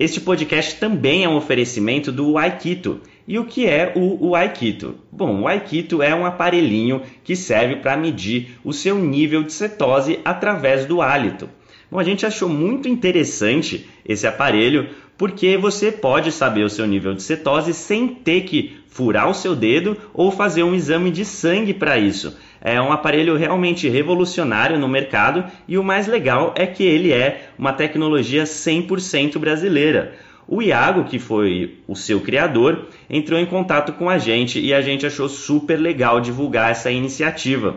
Este podcast também é um oferecimento do Aikito. E o que é o, o Aikito? Bom, o Aikito é um aparelhinho que serve para medir o seu nível de cetose através do hálito. Bom, a gente achou muito interessante esse aparelho porque você pode saber o seu nível de cetose sem ter que furar o seu dedo ou fazer um exame de sangue para isso. É um aparelho realmente revolucionário no mercado e o mais legal é que ele é uma tecnologia 100% brasileira. O Iago, que foi o seu criador, entrou em contato com a gente e a gente achou super legal divulgar essa iniciativa.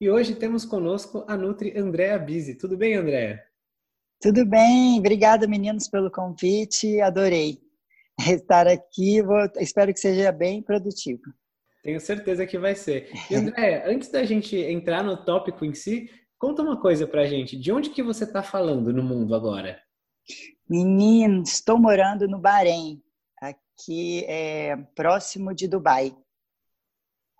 E hoje temos conosco a Nutri Andréa Bise. Tudo bem, Andréa? Tudo bem, obrigada meninos pelo convite, adorei estar aqui, Vou, espero que seja bem produtivo. Tenho certeza que vai ser. E Andréa, antes da gente entrar no tópico em si, conta uma coisa pra gente, de onde que você está falando no mundo agora? Menino, estou morando no Bahrein, aqui é próximo de Dubai.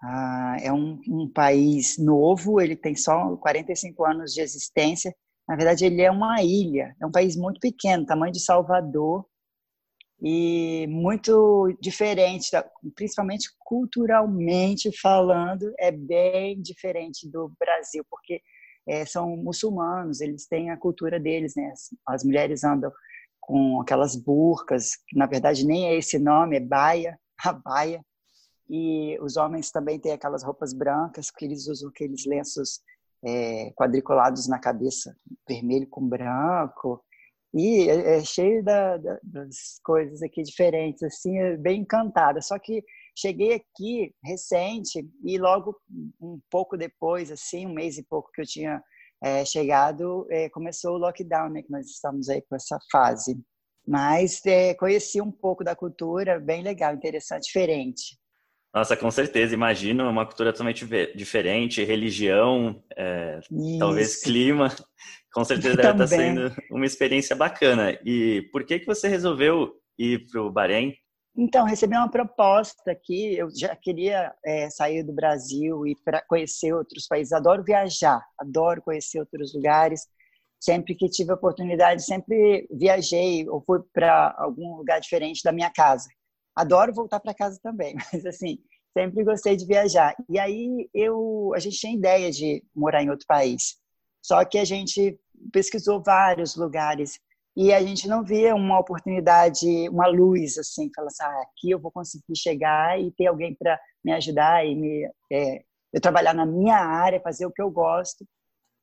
Ah, é um, um, país novo, ele tem só 45 anos de existência. Na verdade, ele é uma ilha, é um país muito pequeno, tamanho de Salvador, e muito diferente, principalmente culturalmente falando, é bem diferente do Brasil, porque é, são muçulmanos, eles têm a cultura deles, né? As, as, mulheres andam com aquelas burcas, que na verdade nem é esse nome, é baia, a baia, e os homens também têm aquelas roupas brancas, que eles usam aqueles lenços é, quadriculados na cabeça, vermelho com branco, e é, é cheio da, da, das coisas aqui diferentes, assim, é bem encantada. Só que cheguei aqui recente e logo um pouco depois, assim, um mês e pouco que eu tinha é, chegado, é, começou o lockdown, né? Que nós estamos aí com essa fase. Mas é, conheci um pouco da cultura, bem legal, interessante, diferente. Nossa, com certeza, imagino uma cultura totalmente diferente, religião, é, talvez clima, com certeza deve estar sendo uma experiência bacana. E por que que você resolveu ir para o Bahrein? Então, recebi uma proposta aqui, eu já queria é, sair do Brasil e para conhecer outros países, adoro viajar, adoro conhecer outros lugares, sempre que tive oportunidade, sempre viajei ou fui para algum lugar diferente da minha casa. Adoro voltar para casa também, mas assim, sempre gostei de viajar. E aí eu, a gente tinha ideia de morar em outro país. Só que a gente pesquisou vários lugares e a gente não via uma oportunidade, uma luz assim, falar assim, ah, aqui eu vou conseguir chegar e ter alguém para me ajudar e me é, eu trabalhar na minha área, fazer o que eu gosto.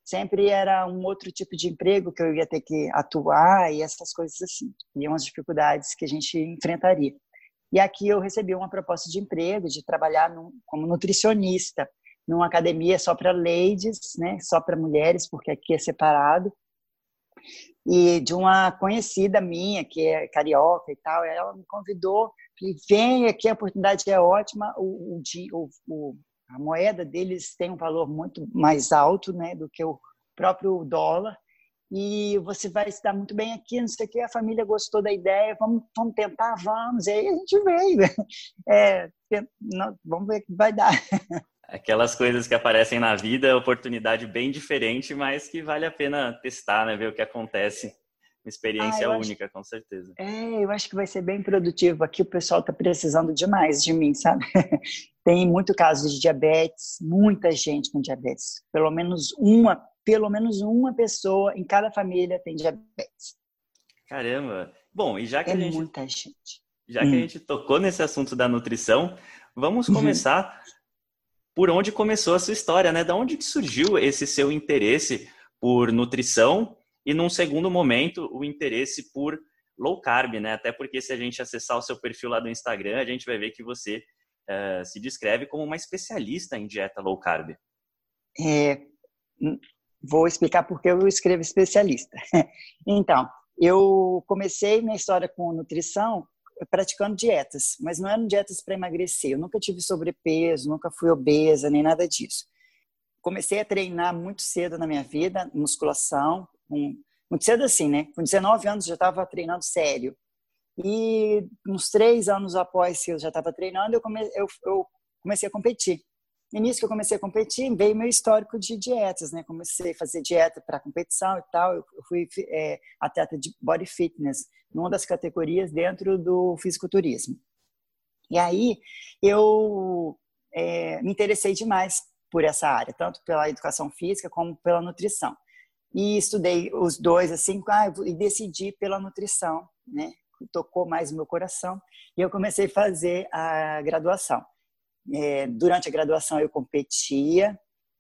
Sempre era um outro tipo de emprego que eu ia ter que atuar e essas coisas assim. E umas dificuldades que a gente enfrentaria. E aqui eu recebi uma proposta de emprego, de trabalhar num, como nutricionista, numa academia só para ladies, né, só para mulheres, porque aqui é separado. E de uma conhecida minha, que é carioca e tal, ela me convidou, falei, vem aqui, a oportunidade é ótima, o, o, o, a moeda deles tem um valor muito mais alto né, do que o próprio dólar, e você vai se dar muito bem aqui, não sei o que, a família gostou da ideia, vamos, vamos tentar, vamos, e aí a gente veio, é, não, vamos ver o que vai dar. Aquelas coisas que aparecem na vida, oportunidade bem diferente, mas que vale a pena testar, né, ver o que acontece. Uma experiência ah, única, acho... com certeza. É, eu acho que vai ser bem produtivo. Aqui o pessoal está precisando demais de mim, sabe? Tem muito caso de diabetes, muita gente com diabetes. Pelo menos uma pelo menos uma pessoa em cada família tem diabetes. Caramba! Bom, e já que é a gente. muita gente. Já hum. que a hum. gente tocou nesse assunto da nutrição, vamos uhum. começar uhum. por onde começou a sua história, né? Da onde que surgiu esse seu interesse por nutrição e, num segundo momento, o interesse por low carb, né? Até porque se a gente acessar o seu perfil lá do Instagram, a gente vai ver que você uh, se descreve como uma especialista em dieta low carb. É, Vou explicar por que eu escrevo especialista. Então, eu comecei minha história com nutrição praticando dietas, mas não eram dietas para emagrecer. Eu nunca tive sobrepeso, nunca fui obesa, nem nada disso. Comecei a treinar muito cedo na minha vida, musculação, muito cedo assim, né? Com 19 anos já estava treinando sério. E uns três anos após que eu já estava treinando, eu, come, eu, eu comecei a competir. No início que eu comecei a competir, veio meu histórico de dietas, né? Comecei a fazer dieta para competição e tal. Eu fui é, atleta de body fitness, numa das categorias dentro do fisiculturismo. E aí eu é, me interessei demais por essa área, tanto pela educação física como pela nutrição. E estudei os dois assim, ah, e decidi pela nutrição, né? Tocou mais o meu coração e eu comecei a fazer a graduação. É, durante a graduação eu competia,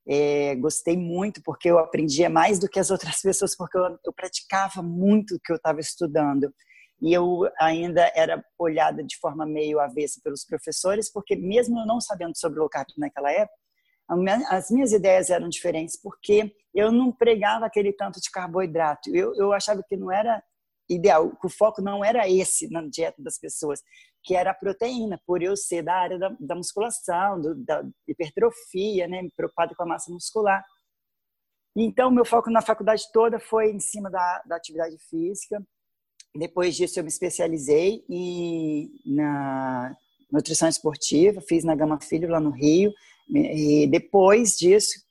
é, gostei muito porque eu aprendia mais do que as outras pessoas, porque eu, eu praticava muito o que eu estava estudando. E eu ainda era olhada de forma meio avessa pelos professores, porque mesmo eu não sabendo sobre low carb naquela época, as minhas ideias eram diferentes, porque eu não pregava aquele tanto de carboidrato. Eu, eu achava que não era ideal, que o foco não era esse na dieta das pessoas que era a proteína, por eu ser da área da, da musculação, do, da hipertrofia, né, preocupado com a massa muscular. Então, meu foco na faculdade toda foi em cima da, da atividade física. depois disso eu me especializei em, na nutrição esportiva, fiz na Gama Filho lá no Rio. E depois disso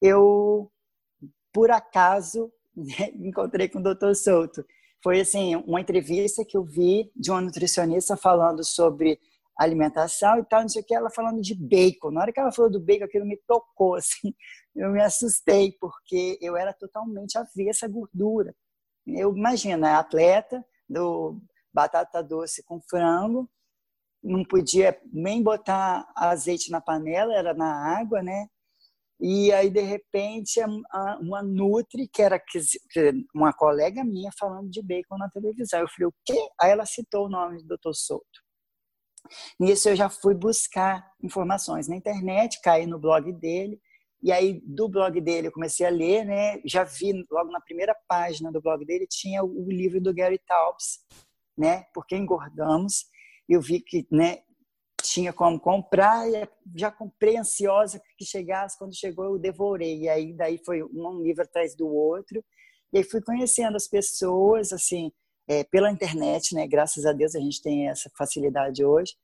eu, por acaso, me encontrei com o Dr. Souto. Foi assim, uma entrevista que eu vi de uma nutricionista falando sobre alimentação e tal, não sei o que, ela falando de bacon. Na hora que ela falou do bacon, aquilo me tocou, assim, eu me assustei, porque eu era totalmente avessa à gordura. Eu imagino, atleta do batata doce com frango, não podia nem botar azeite na panela, era na água, né? E aí, de repente, uma Nutri, que era uma colega minha, falando de bacon na televisão. Eu falei, o quê? Aí ela citou o nome do Dr. Souto. Nisso eu já fui buscar informações na internet, caí no blog dele, e aí do blog dele eu comecei a ler, né? Já vi logo na primeira página do blog dele tinha o livro do Gary Taubes, né? Porque engordamos. Eu vi que, né, tinha como comprar e já comprei ansiosa que chegasse, quando chegou eu devorei. E aí daí foi um livro atrás do outro. E aí fui conhecendo as pessoas assim, é, pela internet, né? Graças a Deus a gente tem essa facilidade hoje.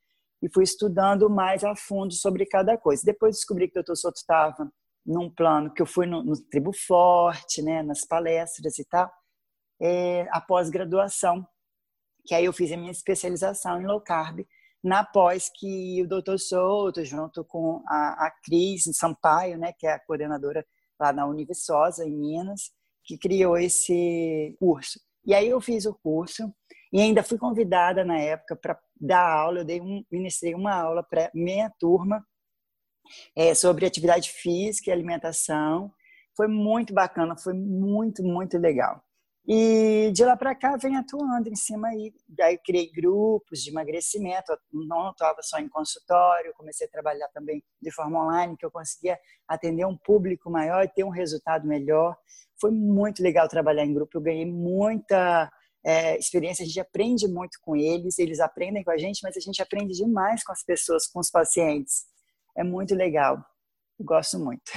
E fui estudando mais a fundo sobre cada coisa. Depois descobri que o Dr. Soto estava num plano que eu fui no, no Tribo Forte, né? Nas palestras e tal. É, após graduação, que aí eu fiz a minha especialização em low carb na pós que o Dr. Souto, junto com a, a Cris Sampaio, né, que é a coordenadora lá na Univiçosa, em Minas, que criou esse curso. E aí eu fiz o curso e ainda fui convidada na época para dar aula. Eu dei um, ministrei uma aula para minha turma é, sobre atividade física e alimentação. Foi muito bacana, foi muito, muito legal. E de lá para cá vem atuando em cima aí. Daí criei grupos de emagrecimento, não atuava só em consultório, comecei a trabalhar também de forma online, que eu conseguia atender um público maior e ter um resultado melhor. Foi muito legal trabalhar em grupo, eu ganhei muita é, experiência, a gente aprende muito com eles, eles aprendem com a gente, mas a gente aprende demais com as pessoas, com os pacientes. É muito legal, eu gosto muito.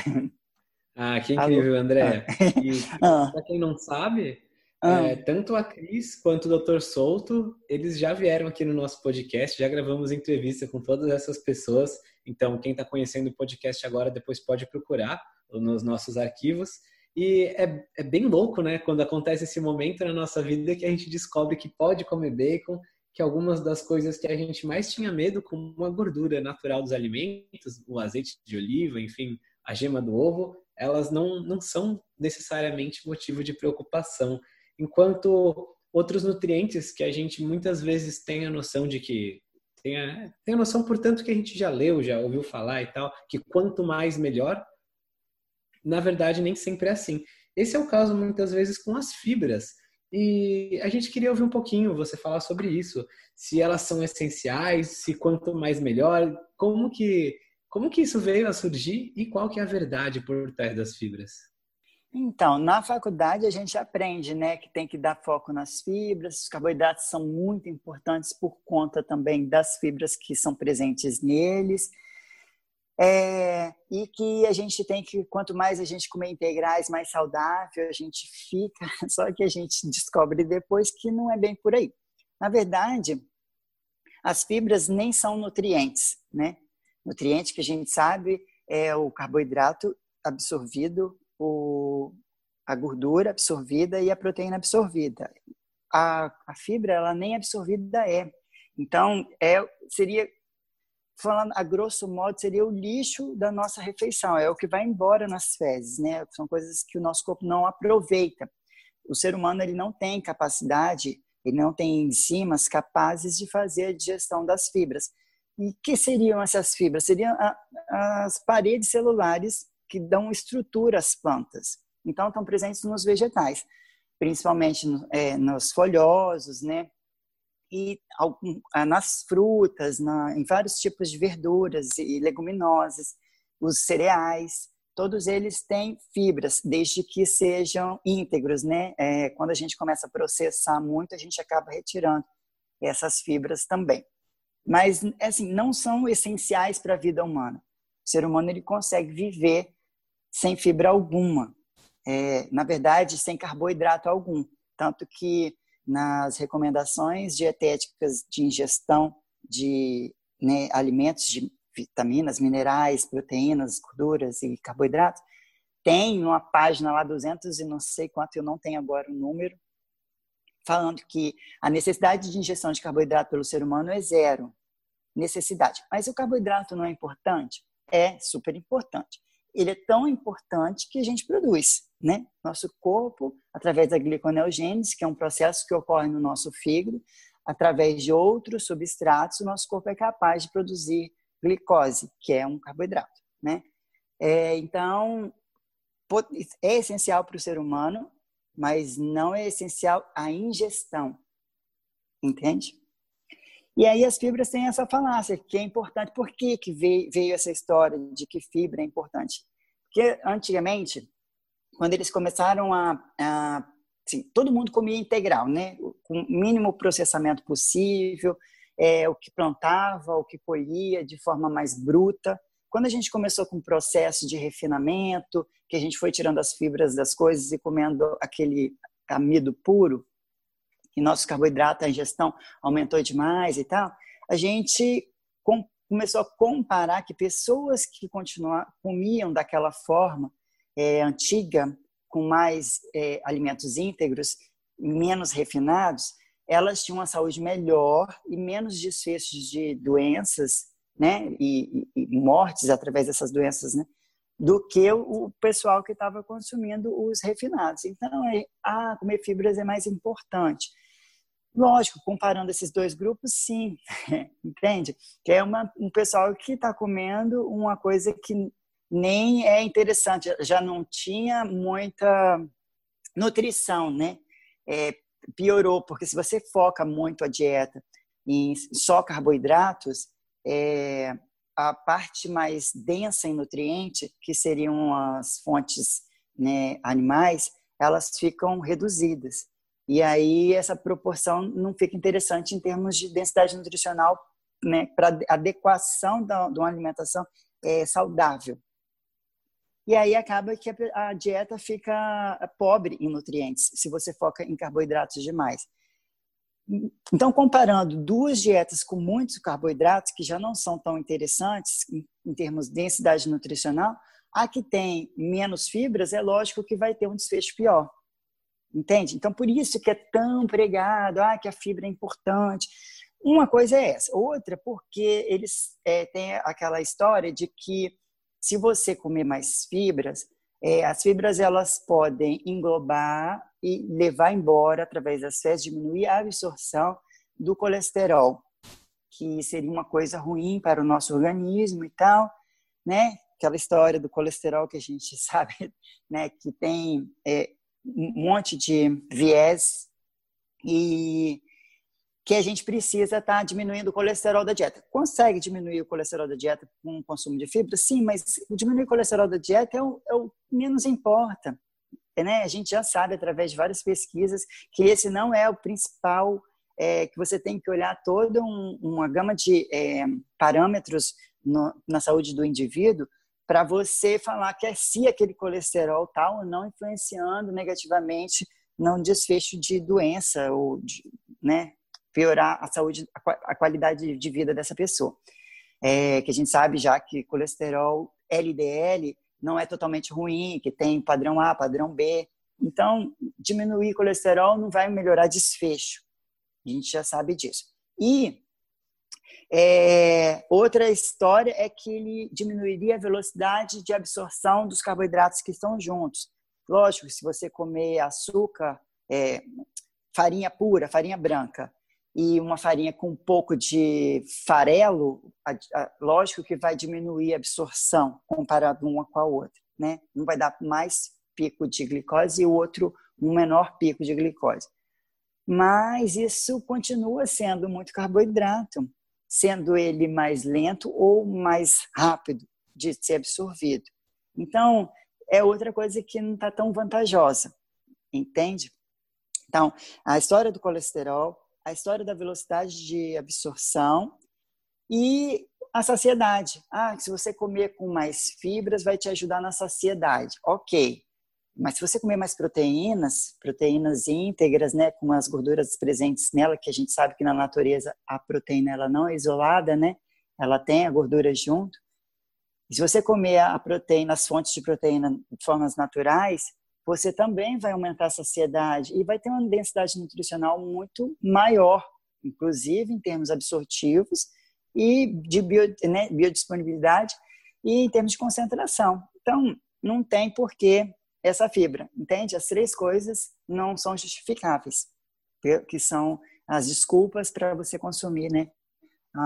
Ah, que incrível, André. Ah. E ah. para quem não sabe, ah. É, tanto a Cris quanto o Dr. Souto, eles já vieram aqui no nosso podcast, já gravamos entrevista com todas essas pessoas. Então, quem está conhecendo o podcast agora, depois pode procurar nos nossos arquivos. E é, é bem louco, né? Quando acontece esse momento na nossa vida que a gente descobre que pode comer bacon, que algumas das coisas que a gente mais tinha medo, como a gordura natural dos alimentos, o azeite de oliva, enfim, a gema do ovo, elas não, não são necessariamente motivo de preocupação enquanto outros nutrientes que a gente muitas vezes tem a noção de que tem a, tem a noção, portanto, que a gente já leu, já ouviu falar e tal, que quanto mais melhor, na verdade nem sempre é assim. Esse é o caso muitas vezes com as fibras. E a gente queria ouvir um pouquinho você falar sobre isso, se elas são essenciais, se quanto mais melhor, como que como que isso veio a surgir e qual que é a verdade por trás das fibras? Então, na faculdade a gente aprende, né, que tem que dar foco nas fibras. Os carboidratos são muito importantes por conta também das fibras que são presentes neles. É, e que a gente tem que, quanto mais a gente comer integrais, mais saudável a gente fica. Só que a gente descobre depois que não é bem por aí. Na verdade, as fibras nem são nutrientes, né? Nutriente que a gente sabe é o carboidrato absorvido o, a gordura absorvida e a proteína absorvida. A, a fibra, ela nem absorvida é. Então, é, seria, falando a grosso modo, seria o lixo da nossa refeição, é o que vai embora nas fezes, né? São coisas que o nosso corpo não aproveita. O ser humano ele não tem capacidade, ele não tem enzimas capazes de fazer a digestão das fibras. E que seriam essas fibras? Seriam a, as paredes celulares que dão estrutura às plantas. Então, estão presentes nos vegetais, principalmente é, nos folhosos, né? E ah, nas frutas, na, em vários tipos de verduras e leguminosas, os cereais, todos eles têm fibras, desde que sejam íntegros, né? É, quando a gente começa a processar muito, a gente acaba retirando essas fibras também. Mas, assim, não são essenciais para a vida humana. O ser humano ele consegue viver sem fibra alguma. É, na verdade, sem carboidrato algum. Tanto que nas recomendações dietéticas de ingestão de né, alimentos de vitaminas, minerais, proteínas, gorduras e carboidratos, tem uma página lá, 200 e não sei quanto, eu não tenho agora o número, falando que a necessidade de ingestão de carboidrato pelo ser humano é zero necessidade. Mas o carboidrato não é importante? É super importante. Ele é tão importante que a gente produz, né? Nosso corpo, através da gliconeogênese, que é um processo que ocorre no nosso fígado, através de outros substratos, o nosso corpo é capaz de produzir glicose, que é um carboidrato, né? É, então, é essencial para o ser humano, mas não é essencial a ingestão, entende? E aí as fibras têm essa falácia, que é importante. Por que, que veio, essa história de que fibra é importante? Porque antigamente, quando eles começaram a, a assim, todo mundo comia integral, né? Com o mínimo processamento possível, é, o que plantava, o que colhia de forma mais bruta. Quando a gente começou com o processo de refinamento, que a gente foi tirando as fibras das coisas e comendo aquele amido puro, e nosso carboidrato, a ingestão aumentou demais e tal, a gente com, começou a comparar que pessoas que continuavam, comiam daquela forma é, antiga, com mais é, alimentos íntegros, menos refinados, elas tinham uma saúde melhor e menos desfechos de doenças, né, e, e, e mortes através dessas doenças, né, do que o pessoal que estava consumindo os refinados. Então, é, ah, comer fibras é mais importante. Lógico, comparando esses dois grupos, sim, entende? Que é uma, um pessoal que está comendo uma coisa que nem é interessante, já não tinha muita nutrição, né? É, piorou, porque se você foca muito a dieta em só carboidratos, é, a parte mais densa em nutriente, que seriam as fontes né, animais, elas ficam reduzidas. E aí essa proporção não fica interessante em termos de densidade nutricional né, para adequação da, de uma alimentação é, saudável. E aí acaba que a dieta fica pobre em nutrientes, se você foca em carboidratos demais. Então, comparando duas dietas com muitos carboidratos, que já não são tão interessantes em termos de densidade nutricional, a que tem menos fibras, é lógico que vai ter um desfecho pior. Entende? Então, por isso que é tão pregado, ah, que a fibra é importante. Uma coisa é essa. Outra, porque eles é, têm aquela história de que se você comer mais fibras, é, as fibras elas podem englobar e levar embora através das fezes, diminuir a absorção do colesterol, que seria uma coisa ruim para o nosso organismo e tal, né? Aquela história do colesterol que a gente sabe, né? Que tem é, um monte de viés e que a gente precisa estar tá diminuindo o colesterol da dieta. Consegue diminuir o colesterol da dieta com o consumo de fibra? Sim, mas diminuir o colesterol da dieta é o, é o menos importa. Né? A gente já sabe, através de várias pesquisas, que esse não é o principal, é, que você tem que olhar toda um, uma gama de é, parâmetros no, na saúde do indivíduo para você falar que é se aquele colesterol está ou não influenciando negativamente no desfecho de doença ou de, né, piorar a saúde, a qualidade de vida dessa pessoa. É, que a gente sabe já que colesterol LDL não é totalmente ruim, que tem padrão A, padrão B. Então, diminuir colesterol não vai melhorar desfecho. A gente já sabe disso. E é, outra história é que ele diminuiria a velocidade de absorção dos carboidratos que estão juntos. Lógico, se você comer açúcar, é, farinha pura, farinha branca, e uma farinha com um pouco de farelo, lógico que vai diminuir a absorção comparado uma com a outra, né? Um vai dar mais pico de glicose e o outro um menor pico de glicose. Mas isso continua sendo muito carboidrato, sendo ele mais lento ou mais rápido de ser absorvido. Então, é outra coisa que não está tão vantajosa, entende? Então, a história do colesterol a história da velocidade de absorção e a saciedade. Ah, se você comer com mais fibras, vai te ajudar na saciedade. Ok. Mas se você comer mais proteínas, proteínas íntegras, né, com as gorduras presentes nela, que a gente sabe que na natureza a proteína ela não é isolada, né? Ela tem a gordura junto. E se você comer a proteína, as fontes de proteína de formas naturais, você também vai aumentar a saciedade e vai ter uma densidade nutricional muito maior, inclusive em termos absortivos e de bio, né, biodisponibilidade e em termos de concentração. Então, não tem porquê essa fibra, entende? As três coisas não são justificáveis, que são as desculpas para você consumir né,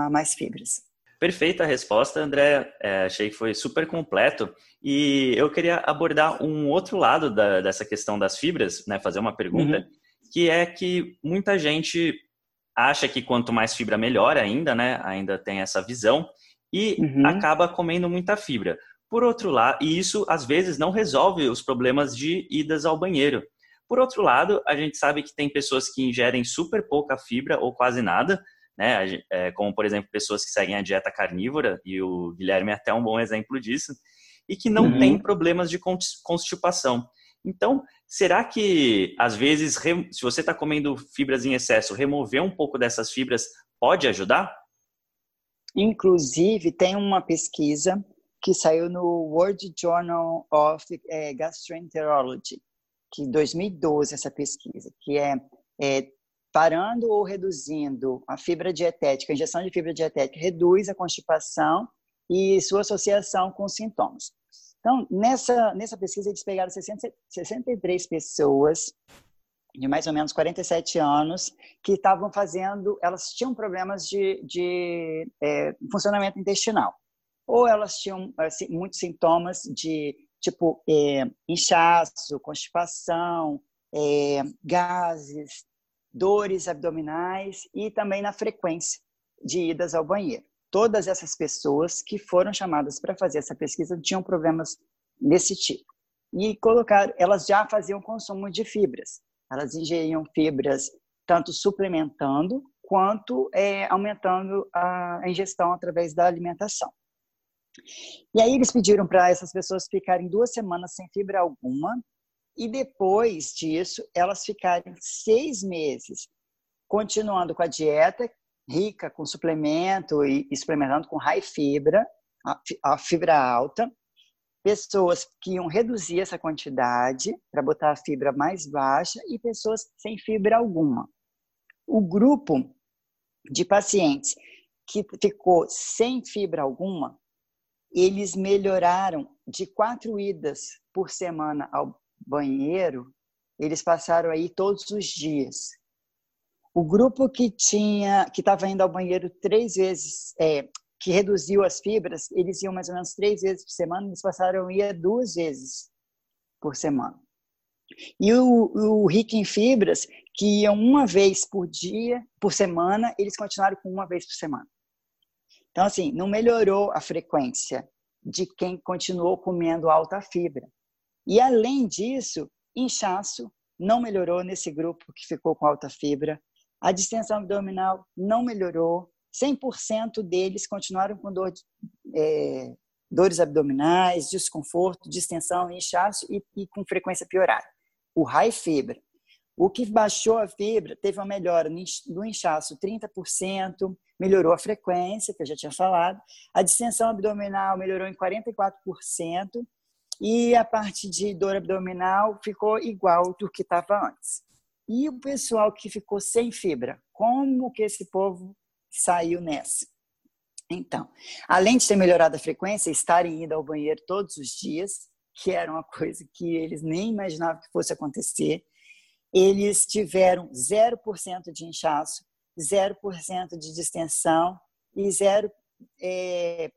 mais fibras. Perfeita a resposta, André. É, achei que foi super completo. E eu queria abordar um outro lado da, dessa questão das fibras, né, fazer uma pergunta, uhum. que é que muita gente acha que quanto mais fibra melhor ainda, né? Ainda tem essa visão e uhum. acaba comendo muita fibra. Por outro lado, e isso às vezes não resolve os problemas de idas ao banheiro. Por outro lado, a gente sabe que tem pessoas que ingerem super pouca fibra ou quase nada, né? É, como por exemplo pessoas que seguem a dieta carnívora e o Guilherme é até um bom exemplo disso e que não uhum. tem problemas de constipação. Então, será que às vezes se você está comendo fibras em excesso, remover um pouco dessas fibras pode ajudar? Inclusive, tem uma pesquisa que saiu no World Journal of é, Gastroenterology, que 2012 essa pesquisa, que é, é parando ou reduzindo a fibra dietética, a injeção de fibra dietética reduz a constipação e sua associação com sintomas. Então, nessa, nessa pesquisa, eles pegaram 60, 63 pessoas de mais ou menos 47 anos que estavam fazendo, elas tinham problemas de, de é, funcionamento intestinal. Ou elas tinham assim, muitos sintomas de tipo é, inchaço, constipação, é, gases, dores abdominais e também na frequência de idas ao banheiro. Todas essas pessoas que foram chamadas para fazer essa pesquisa tinham problemas desse tipo. E colocar, elas já faziam consumo de fibras. Elas ingeriam fibras tanto suplementando quanto é, aumentando a ingestão através da alimentação. E aí eles pediram para essas pessoas ficarem duas semanas sem fibra alguma e depois disso elas ficarem seis meses continuando com a dieta rica com suplemento e, e suplementando com high fibra, a fibra alta, pessoas que iam reduzir essa quantidade para botar a fibra mais baixa e pessoas sem fibra alguma. O grupo de pacientes que ficou sem fibra alguma, eles melhoraram de quatro idas por semana ao banheiro, eles passaram aí todos os dias. O grupo que tinha, que estava indo ao banheiro três vezes, é, que reduziu as fibras, eles iam mais ou menos três vezes por semana, eles passaram a ir duas vezes por semana. E o, o rico em fibras, que iam uma vez por dia, por semana, eles continuaram com uma vez por semana. Então, assim, não melhorou a frequência de quem continuou comendo alta fibra. E, além disso, inchaço não melhorou nesse grupo que ficou com alta fibra. A distensão abdominal não melhorou. 100% deles continuaram com dor é, dores abdominais, desconforto, distensão, inchaço e, e com frequência piorada. O high fibra. O que baixou a fibra teve uma melhora no inchaço 30%, melhorou a frequência, que eu já tinha falado. A distensão abdominal melhorou em 44%, e a parte de dor abdominal ficou igual do que estava antes. E o pessoal que ficou sem fibra, como que esse povo saiu nessa? Então, além de ter melhorado a frequência, estarem indo ao banheiro todos os dias, que era uma coisa que eles nem imaginavam que fosse acontecer, eles tiveram 0% de inchaço, 0% de distensão e 0% é,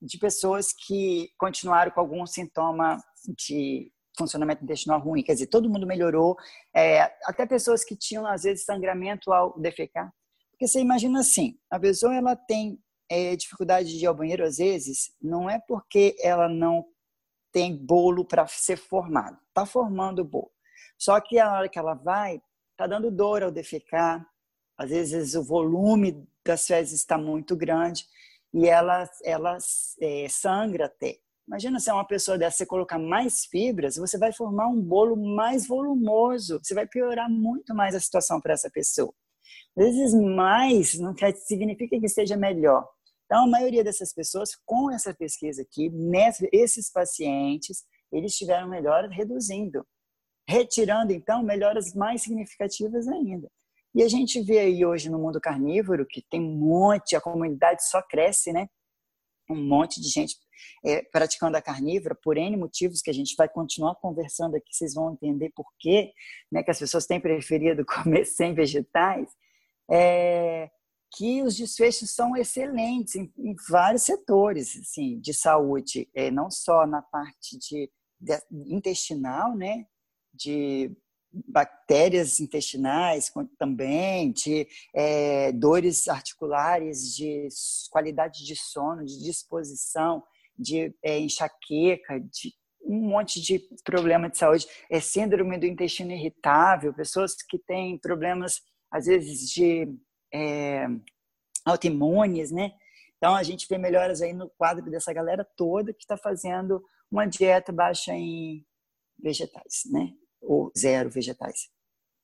de pessoas que continuaram com algum sintoma de funcionamento intestinal ruim. Quer dizer, todo mundo melhorou, é, até pessoas que tinham, às vezes, sangramento ao defecar. Porque você imagina assim, a pessoa ela tem é, dificuldade de ir ao banheiro, às vezes, não é porque ela não tem bolo para ser formado. Está formando o bolo. Só que a hora que ela vai, está dando dor ao defecar, às vezes o volume das fezes está muito grande e ela, ela é, sangra até. Imagina se é uma pessoa dessa, você colocar mais fibras, você vai formar um bolo mais volumoso, você vai piorar muito mais a situação para essa pessoa. Às vezes, mais não quer, significa que esteja melhor. Então, a maioria dessas pessoas, com essa pesquisa aqui, esses pacientes, eles tiveram melhoras reduzindo, retirando, então, melhoras mais significativas ainda. E a gente vê aí hoje no mundo carnívoro que tem um monte, a comunidade só cresce, né? Um monte de gente é, praticando a carnívora por N motivos que a gente vai continuar conversando aqui, vocês vão entender por quê, né? Que as pessoas têm preferido comer sem vegetais. É, que os desfechos são excelentes em, em vários setores assim, de saúde, é, não só na parte de, de intestinal, né? De bactérias intestinais também, de é, dores articulares, de qualidade de sono, de disposição, de é, enxaqueca, de um monte de problema de saúde, é síndrome do intestino irritável, pessoas que têm problemas às vezes de é, autoimunes, né? Então a gente vê melhoras aí no quadro dessa galera toda que está fazendo uma dieta baixa em vegetais, né? Ou zero vegetais.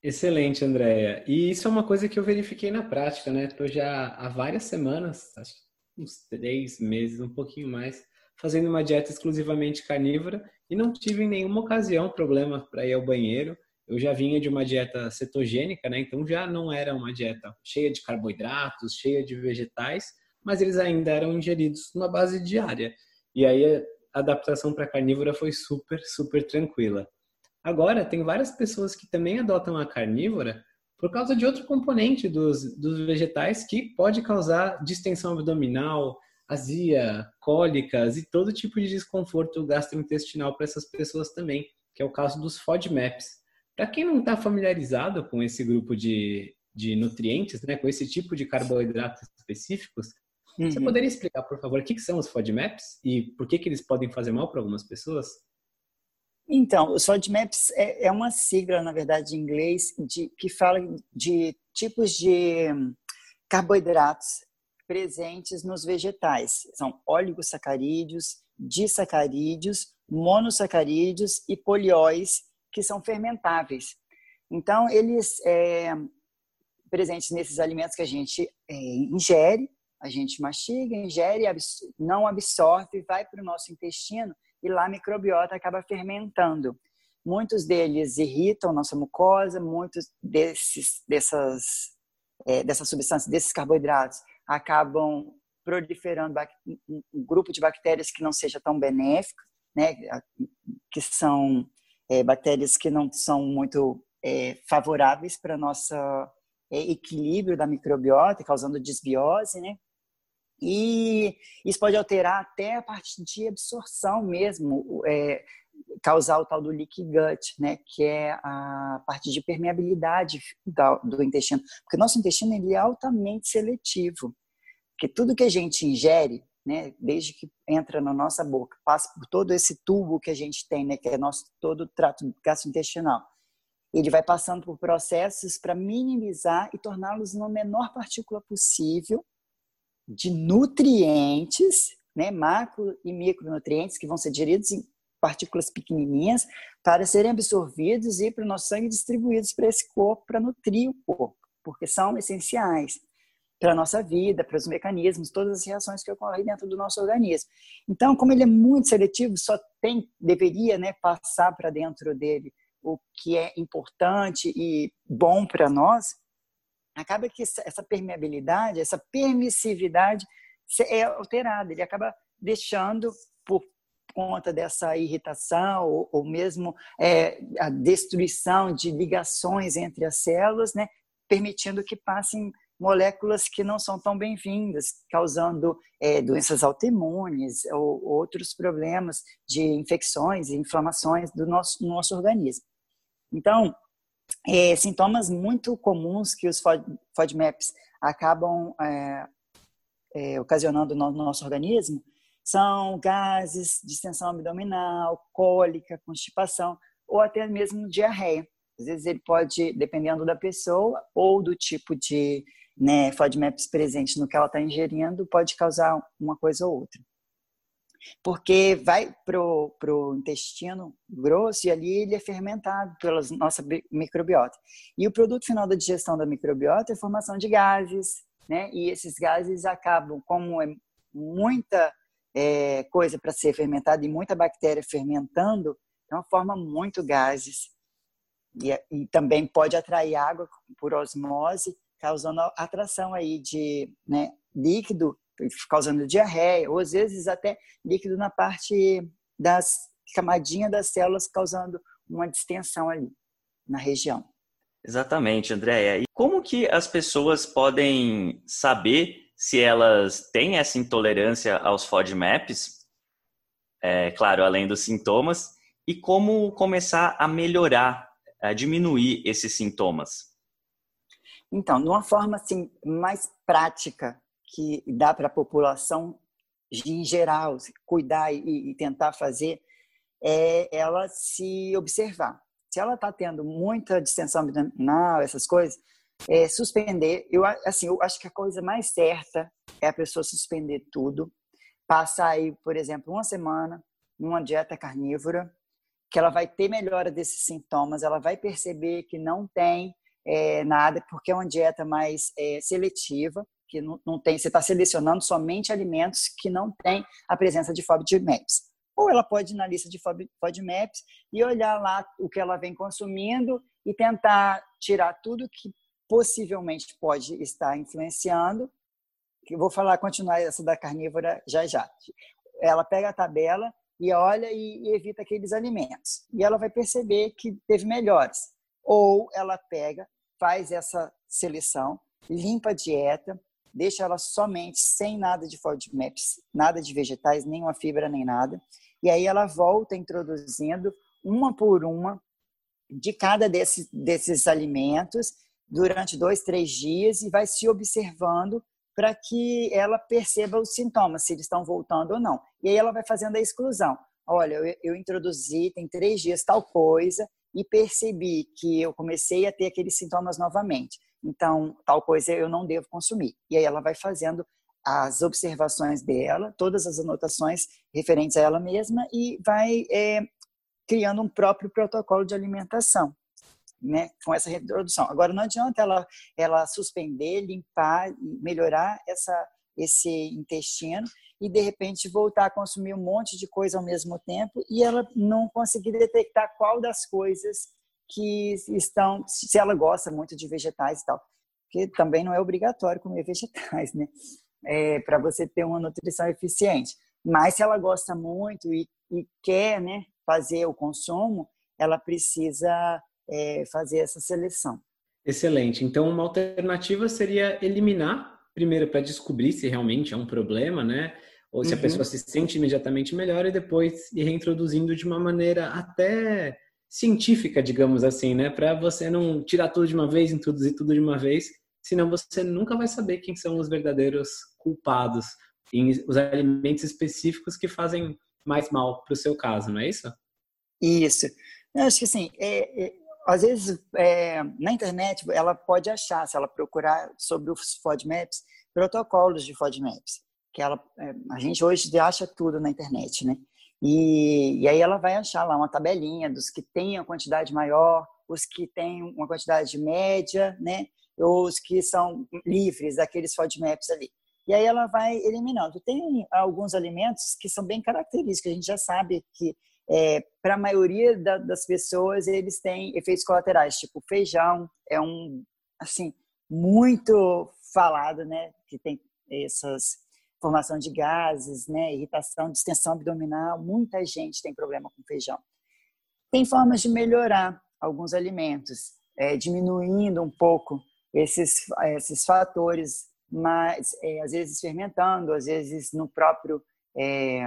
Excelente, Andréia. E isso é uma coisa que eu verifiquei na prática, né? Estou já há várias semanas, acho uns três meses, um pouquinho mais, fazendo uma dieta exclusivamente carnívora e não tive em nenhuma ocasião problema para ir ao banheiro. Eu já vinha de uma dieta cetogênica, né? Então já não era uma dieta cheia de carboidratos, cheia de vegetais, mas eles ainda eram ingeridos numa base diária. E aí a adaptação para carnívora foi super, super tranquila. Agora, tem várias pessoas que também adotam a carnívora por causa de outro componente dos, dos vegetais que pode causar distensão abdominal, azia, cólicas e todo tipo de desconforto gastrointestinal para essas pessoas também, que é o caso dos FODMAPs. Para quem não está familiarizado com esse grupo de, de nutrientes, né, com esse tipo de carboidratos específicos, uhum. você poderia explicar, por favor, o que, que são os FODMAPs e por que, que eles podem fazer mal para algumas pessoas? Então, o é, é uma sigla, na verdade, em inglês, de, que fala de tipos de carboidratos presentes nos vegetais. São oligosacarídeos, disacarídeos, monossacarídeos e polióis, que são fermentáveis. Então, eles é, presentes nesses alimentos que a gente é, ingere, a gente mastiga, ingere, não absorve, vai para o nosso intestino e lá a microbiota acaba fermentando. Muitos deles irritam nossa mucosa, muitos desses, dessas, é, dessas substâncias, desses carboidratos, acabam proliferando um grupo de bactérias que não seja tão benéfico, né, que são é, bactérias que não são muito é, favoráveis para nosso é, equilíbrio da microbiota, causando desbiose, né? E isso pode alterar até a parte de absorção mesmo, é, causar o tal do leaky gut, né, que é a parte de permeabilidade do intestino, porque nosso intestino ele é altamente seletivo, porque tudo que a gente ingere, né, desde que entra na nossa boca, passa por todo esse tubo que a gente tem, né, que é nosso todo o trato gastrointestinal, ele vai passando por processos para minimizar e torná-los na menor partícula possível de nutrientes, né, macro e micronutrientes, que vão ser digeridos em partículas pequenininhas para serem absorvidos e para o nosso sangue distribuídos para esse corpo, para nutrir o corpo, porque são essenciais para a nossa vida, para os mecanismos, todas as reações que ocorrem dentro do nosso organismo. Então, como ele é muito seletivo, só tem, deveria né, passar para dentro dele o que é importante e bom para nós, acaba que essa permeabilidade, essa permissividade é alterada. Ele acaba deixando, por conta dessa irritação ou, ou mesmo é, a destruição de ligações entre as células, né, permitindo que passem moléculas que não são tão bem-vindas, causando é, doenças autoimunes ou outros problemas de infecções e inflamações do nosso, nosso organismo. Então, é, sintomas muito comuns que os FODMAPs acabam é, é, ocasionando no nosso organismo são gases, distensão abdominal, cólica, constipação ou até mesmo diarreia. Às vezes ele pode, dependendo da pessoa ou do tipo de né, FODMAPs presente no que ela está ingerindo, pode causar uma coisa ou outra. Porque vai para o intestino grosso e ali ele é fermentado pela nossa microbiota. E o produto final da digestão da microbiota é a formação de gases, né? E esses gases acabam, como é muita é, coisa para ser fermentada e muita bactéria fermentando, então forma muito gases. E, e também pode atrair água por osmose, causando atração aí de né, líquido causando diarreia, ou às vezes até líquido na parte das camadinha das células, causando uma distensão ali na região. Exatamente, Andréia. E como que as pessoas podem saber se elas têm essa intolerância aos FODMAPs? É, claro, além dos sintomas, e como começar a melhorar, a diminuir esses sintomas? Então, de uma forma assim mais prática, que dá para a população em geral cuidar e, e tentar fazer é ela se observar. Se ela está tendo muita distensão abdominal, essas coisas, é, suspender. Eu assim, eu acho que a coisa mais certa é a pessoa suspender tudo, passar aí, por exemplo, uma semana numa dieta carnívora, que ela vai ter melhora desses sintomas, ela vai perceber que não tem é, nada, porque é uma dieta mais é, seletiva que não, não tem, você está selecionando somente alimentos que não têm a presença de FODMAPs. Ou ela pode ir na lista de FODMAPs e olhar lá o que ela vem consumindo e tentar tirar tudo que possivelmente pode estar influenciando. Eu vou falar, continuar essa da carnívora já já. Ela pega a tabela e olha e, e evita aqueles alimentos. E ela vai perceber que teve melhores. Ou ela pega, faz essa seleção, limpa a dieta, deixa ela somente sem nada de FODMAPs, nada de vegetais, nenhuma fibra, nem nada. E aí ela volta introduzindo uma por uma de cada desses, desses alimentos durante dois, três dias e vai se observando para que ela perceba os sintomas, se eles estão voltando ou não. E aí ela vai fazendo a exclusão. Olha, eu, eu introduzi, tem três dias tal coisa, e percebi que eu comecei a ter aqueles sintomas novamente. Então, tal coisa eu não devo consumir. E aí ela vai fazendo as observações dela, todas as anotações referentes a ela mesma e vai é, criando um próprio protocolo de alimentação, né, com essa reprodução. Agora, não adianta ela, ela suspender, limpar, melhorar essa, esse intestino e, de repente, voltar a consumir um monte de coisa ao mesmo tempo e ela não conseguir detectar qual das coisas que estão, se ela gosta muito de vegetais e tal, porque também não é obrigatório comer vegetais, né? É, para você ter uma nutrição eficiente. Mas se ela gosta muito e, e quer, né, fazer o consumo, ela precisa é, fazer essa seleção. Excelente. Então, uma alternativa seria eliminar, primeiro para descobrir se realmente é um problema, né? Ou se uhum. a pessoa se sente imediatamente melhor e depois ir reintroduzindo de uma maneira até científica, digamos assim, né? Para você não tirar tudo de uma vez, introduzir tudo de uma vez, senão você nunca vai saber quem são os verdadeiros culpados em os alimentos específicos que fazem mais mal para o seu caso, não é isso? Isso. Eu acho que assim, é, é, às vezes é, na internet ela pode achar, se ela procurar sobre os FODMAPs, protocolos de FODMAPs, que ela, é, a gente hoje acha tudo na internet, né? E, e aí ela vai achar lá uma tabelinha dos que têm a quantidade maior, os que têm uma quantidade média, né? Os que são livres daqueles FODMAPs ali. E aí ela vai eliminando. Tem alguns alimentos que são bem característicos, a gente já sabe que é, para a maioria da, das pessoas eles têm efeitos colaterais, tipo feijão é um assim muito falado, né? Que tem essas formação de gases, né, irritação, distensão abdominal. Muita gente tem problema com feijão. Tem formas de melhorar alguns alimentos, é, diminuindo um pouco esses, esses fatores, mas é, às vezes fermentando, às vezes no próprio é,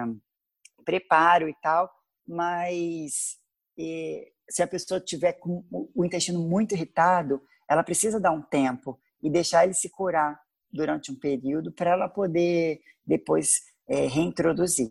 preparo e tal. Mas é, se a pessoa tiver com o intestino muito irritado, ela precisa dar um tempo e deixar ele se curar durante um período para ela poder depois é, reintroduzir.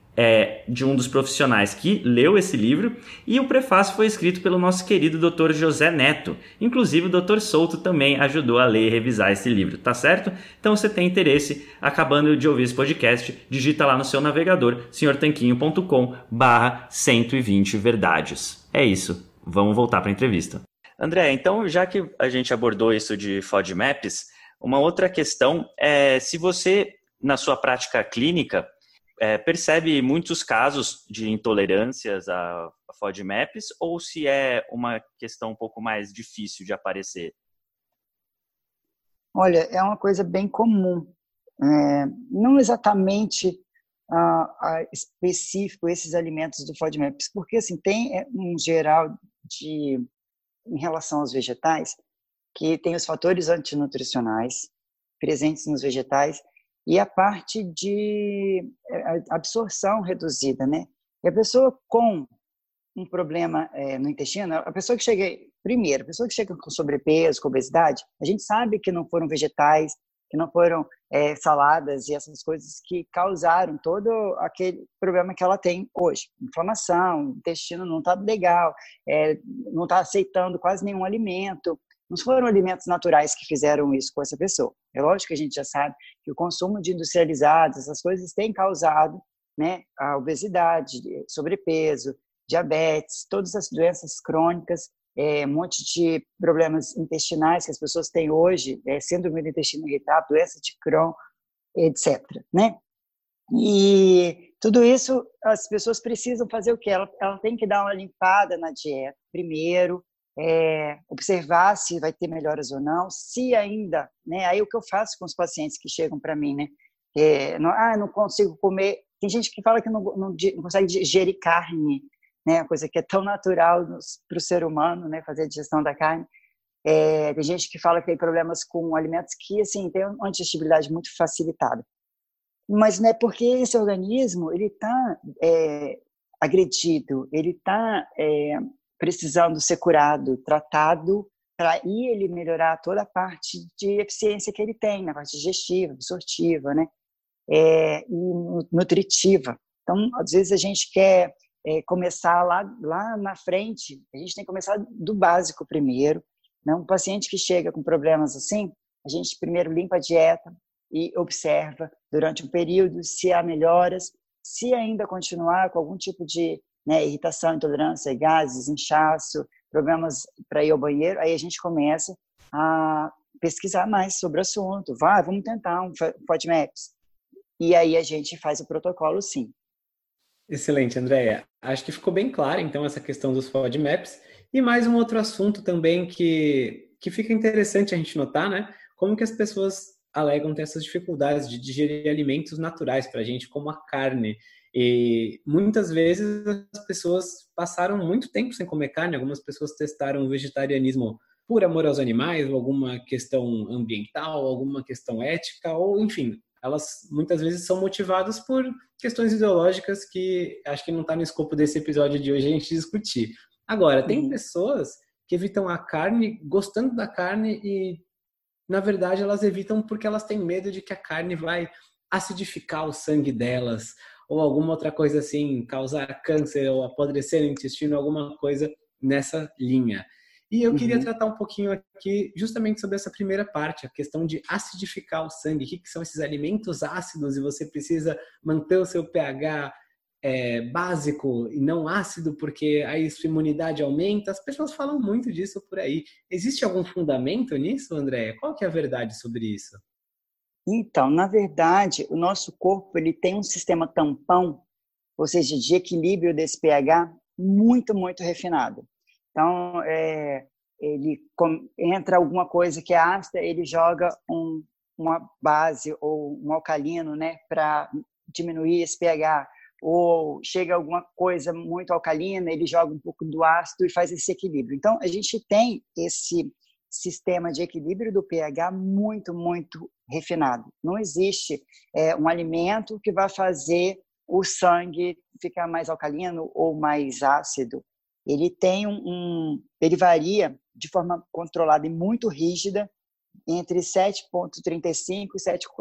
é, de um dos profissionais que leu esse livro e o prefácio foi escrito pelo nosso querido Dr. José Neto. Inclusive o Dr. Souto também ajudou a ler e revisar esse livro, tá certo? Então se tem interesse, acabando de ouvir esse podcast, digita lá no seu navegador senhortanquinho.com barra 120 verdades. É isso, vamos voltar para a entrevista. André, então já que a gente abordou isso de FODMAPs, uma outra questão é se você, na sua prática clínica, é, percebe muitos casos de intolerâncias a, a FODMAPs ou se é uma questão um pouco mais difícil de aparecer? Olha, é uma coisa bem comum. É, não exatamente específico esses alimentos do FODMAPs, porque assim tem é, um geral de em relação aos vegetais que tem os fatores antinutricionais presentes nos vegetais e a parte de é, absorção reduzida, né? E a pessoa com um problema é, no intestino, a pessoa que chega, primeiro, a pessoa que chega com sobrepeso, com obesidade, a gente sabe que não foram vegetais, que não foram é, saladas e essas coisas que causaram todo aquele problema que ela tem hoje. Inflamação, intestino não está legal, é, não está aceitando quase nenhum alimento, não foram alimentos naturais que fizeram isso com essa pessoa. É lógico que a gente já sabe que o consumo de industrializados, essas coisas têm causado né, a obesidade, sobrepeso, diabetes, todas as doenças crônicas, é, um monte de problemas intestinais que as pessoas têm hoje, é, síndrome do intestino irritável, doença de Crohn, etc. Né? E tudo isso as pessoas precisam fazer o que? Ela, ela tem que dar uma limpada na dieta primeiro, é, observar se vai ter melhoras ou não, se ainda, né? Aí o que eu faço com os pacientes que chegam para mim, né? É, não, ah, não consigo comer. Tem gente que fala que não, não, não consegue digerir carne, né? Coisa que é tão natural para o ser humano, né? Fazer a digestão da carne. É, tem gente que fala que tem problemas com alimentos que, assim, tem uma digestibilidade muito facilitada. Mas não é porque esse organismo ele está é, agredido, ele está é, precisando ser curado, tratado, para ele melhorar toda a parte de eficiência que ele tem, na parte digestiva, absortiva, né? É, e nutritiva. Então, às vezes a gente quer é, começar lá, lá na frente, a gente tem que começar do básico primeiro. Né? Um paciente que chega com problemas assim, a gente primeiro limpa a dieta e observa durante um período se há melhoras, se ainda continuar com algum tipo de né, irritação, intolerância, gases, inchaço, problemas para ir ao banheiro, aí a gente começa a pesquisar mais sobre o assunto. Vai, vamos tentar um FODMAPs. E aí a gente faz o protocolo sim. Excelente, Andréia. Acho que ficou bem clara, então, essa questão dos FODMAPs. E mais um outro assunto também que, que fica interessante a gente notar, né? Como que as pessoas alegam ter essas dificuldades de digerir alimentos naturais para a gente, como a carne. E muitas vezes as pessoas passaram muito tempo sem comer carne, algumas pessoas testaram o vegetarianismo por amor aos animais, ou alguma questão ambiental, alguma questão ética, ou enfim, elas muitas vezes são motivadas por questões ideológicas que acho que não está no escopo desse episódio de hoje a gente discutir. Agora, tem uhum. pessoas que evitam a carne gostando da carne e, na verdade, elas evitam porque elas têm medo de que a carne vai acidificar o sangue delas, ou alguma outra coisa assim, causar câncer ou apodrecer no intestino, alguma coisa nessa linha. E eu queria uhum. tratar um pouquinho aqui justamente sobre essa primeira parte, a questão de acidificar o sangue. O que, são esses alimentos ácidos e você precisa manter o seu pH é, básico e não ácido porque aí sua imunidade aumenta. As pessoas falam muito disso por aí. Existe algum fundamento nisso, André? Qual que é a verdade sobre isso? Então, na verdade, o nosso corpo ele tem um sistema tampão, ou seja, de equilíbrio desse pH muito, muito refinado. Então, é, ele entra alguma coisa que é ácida, ele joga um, uma base ou um alcalino, né, para diminuir esse pH. Ou chega alguma coisa muito alcalina, ele joga um pouco do ácido e faz esse equilíbrio. Então, a gente tem esse sistema de equilíbrio do pH muito, muito refinado. Não existe é, um alimento que vai fazer o sangue ficar mais alcalino ou mais ácido. Ele tem um, um ele varia de forma controlada e muito rígida entre 7,35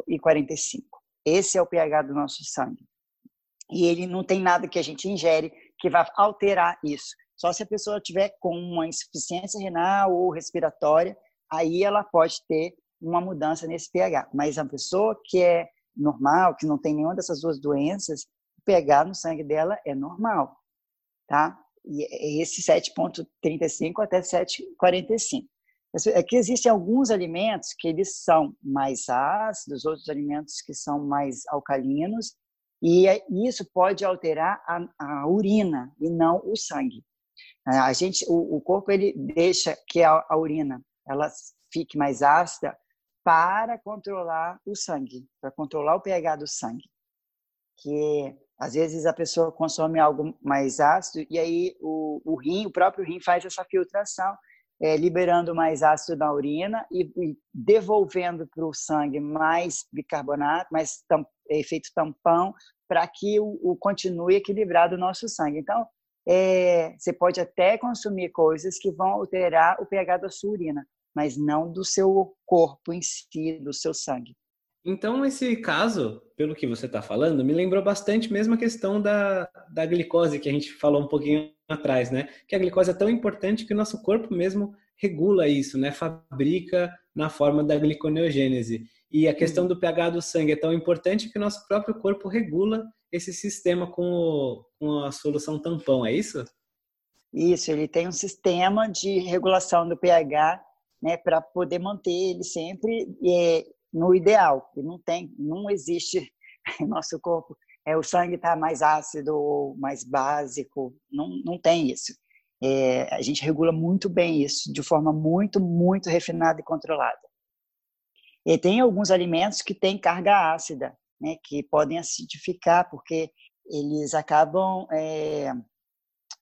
e 7,45. Esse é o pH do nosso sangue. E ele não tem nada que a gente ingere que vá alterar isso. Só se a pessoa tiver com uma insuficiência renal ou respiratória, aí ela pode ter uma mudança nesse pH. Mas a pessoa que é normal, que não tem nenhuma dessas duas doenças, o pH no sangue dela é normal, tá? E é esse 7.35 até 7.45. É que existem alguns alimentos que eles são mais ácidos, outros alimentos que são mais alcalinos, e é, isso pode alterar a, a urina e não o sangue. É, a gente, o, o corpo ele deixa que a, a urina ela fique mais ácida para controlar o sangue, para controlar o pH do sangue. Que às vezes a pessoa consome algo mais ácido e aí o, o rim, o próprio rim faz essa filtração, é, liberando mais ácido na urina e, e devolvendo para o sangue mais bicarbonato, mais tam, efeito tampão, para que o, o continue equilibrado o nosso sangue. Então, é, você pode até consumir coisas que vão alterar o pH da sua urina, mas não do seu corpo em si, do seu sangue. Então, esse caso, pelo que você está falando, me lembrou bastante mesmo a questão da, da glicose que a gente falou um pouquinho atrás, né? Que a glicose é tão importante que o nosso corpo mesmo regula isso, né? Fabrica na forma da gliconeogênese. E a questão do pH do sangue é tão importante que o nosso próprio corpo regula esse sistema com, o, com a solução tampão, é isso? Isso, ele tem um sistema de regulação do pH né, para poder manter ele sempre é, no ideal. E não tem, não existe no nosso corpo é o sangue está mais ácido ou mais básico, não, não tem isso. É, a gente regula muito bem isso, de forma muito, muito refinada e controlada. E tem alguns alimentos que têm carga ácida, né, que podem acidificar, porque eles acabam é,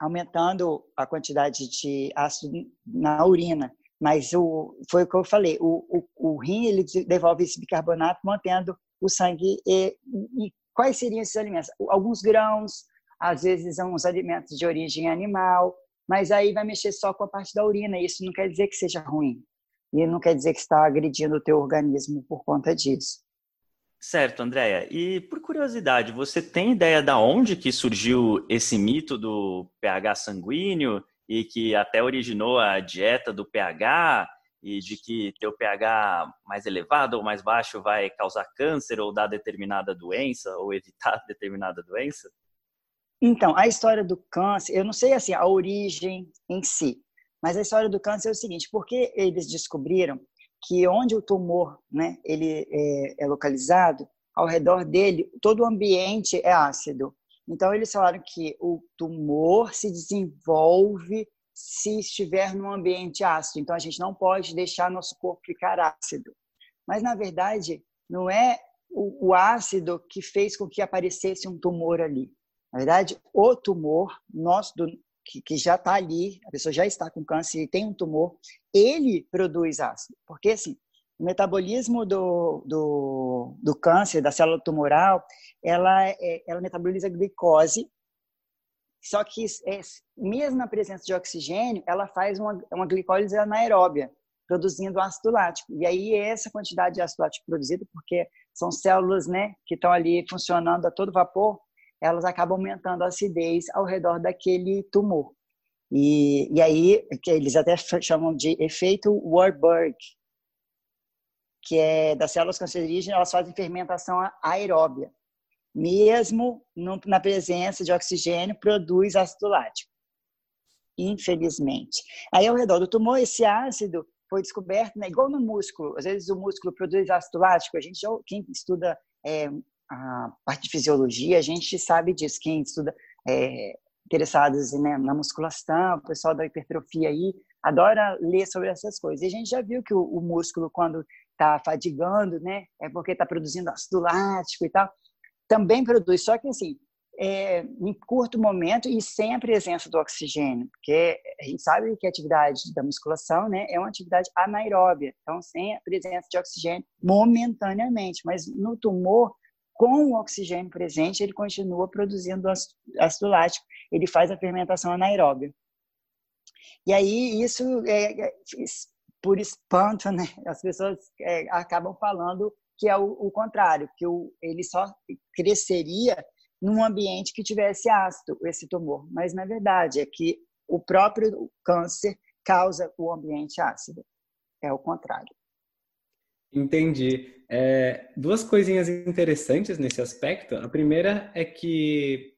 aumentando a quantidade de ácido na urina. Mas o, foi o que eu falei, o, o, o rim ele devolve esse bicarbonato mantendo o sangue. E, e quais seriam esses alimentos? Alguns grãos, às vezes uns alimentos de origem animal, mas aí vai mexer só com a parte da urina. Isso não quer dizer que seja ruim. E não quer dizer que está agredindo o teu organismo por conta disso. Certo, Andréia. E por curiosidade, você tem ideia da onde que surgiu esse mito do pH sanguíneo e que até originou a dieta do pH e de que ter o pH mais elevado ou mais baixo vai causar câncer ou dar determinada doença ou evitar determinada doença? Então, a história do câncer, eu não sei assim a origem em si, mas a história do câncer é o seguinte: porque eles descobriram que onde o tumor, né, ele é, é localizado, ao redor dele, todo o ambiente é ácido. Então, eles falaram que o tumor se desenvolve se estiver num ambiente ácido. Então, a gente não pode deixar nosso corpo ficar ácido. Mas, na verdade, não é o, o ácido que fez com que aparecesse um tumor ali. Na verdade, o tumor nosso, do, que, que já está ali, a pessoa já está com câncer e tem um tumor, ele produz ácido. Porque, assim, o metabolismo do, do, do câncer, da célula tumoral, ela, é, ela metaboliza glicose, só que é, mesmo na presença de oxigênio, ela faz uma, uma glicólise anaeróbia, produzindo ácido lático. E aí essa quantidade de ácido lático produzido, porque são células né, que estão ali funcionando a todo vapor, elas acabam aumentando a acidez ao redor daquele tumor. E, e aí, que eles até chamam de efeito Warburg, que é das células cancerígenas, elas fazem fermentação aeróbia. Mesmo no, na presença de oxigênio, produz ácido lático. Infelizmente. Aí, ao redor do tumor, esse ácido foi descoberto, né, igual no músculo, às vezes o músculo produz ácido lático, a gente quem estuda é, a parte de fisiologia, a gente sabe disso, quem estuda é, interessados né, na musculação, o pessoal da hipertrofia aí, adora ler sobre essas coisas. E a gente já viu que o, o músculo, quando está fadigando, né, é porque está produzindo ácido lático e tal, também produz, só que assim, é, em curto momento e sem a presença do oxigênio, porque a gente sabe que a atividade da musculação né, é uma atividade anaeróbia, então sem a presença de oxigênio momentaneamente, mas no tumor, com o oxigênio presente, ele continua produzindo ácido lático, ele faz a fermentação anaeróbia. E aí isso é, é por espanto, né, as pessoas é, acabam falando que é o, o contrário, que o, ele só cresceria num ambiente que tivesse ácido esse tumor. Mas, na verdade, é que o próprio câncer causa o ambiente ácido. É o contrário. Entendi. É, duas coisinhas interessantes nesse aspecto. A primeira é que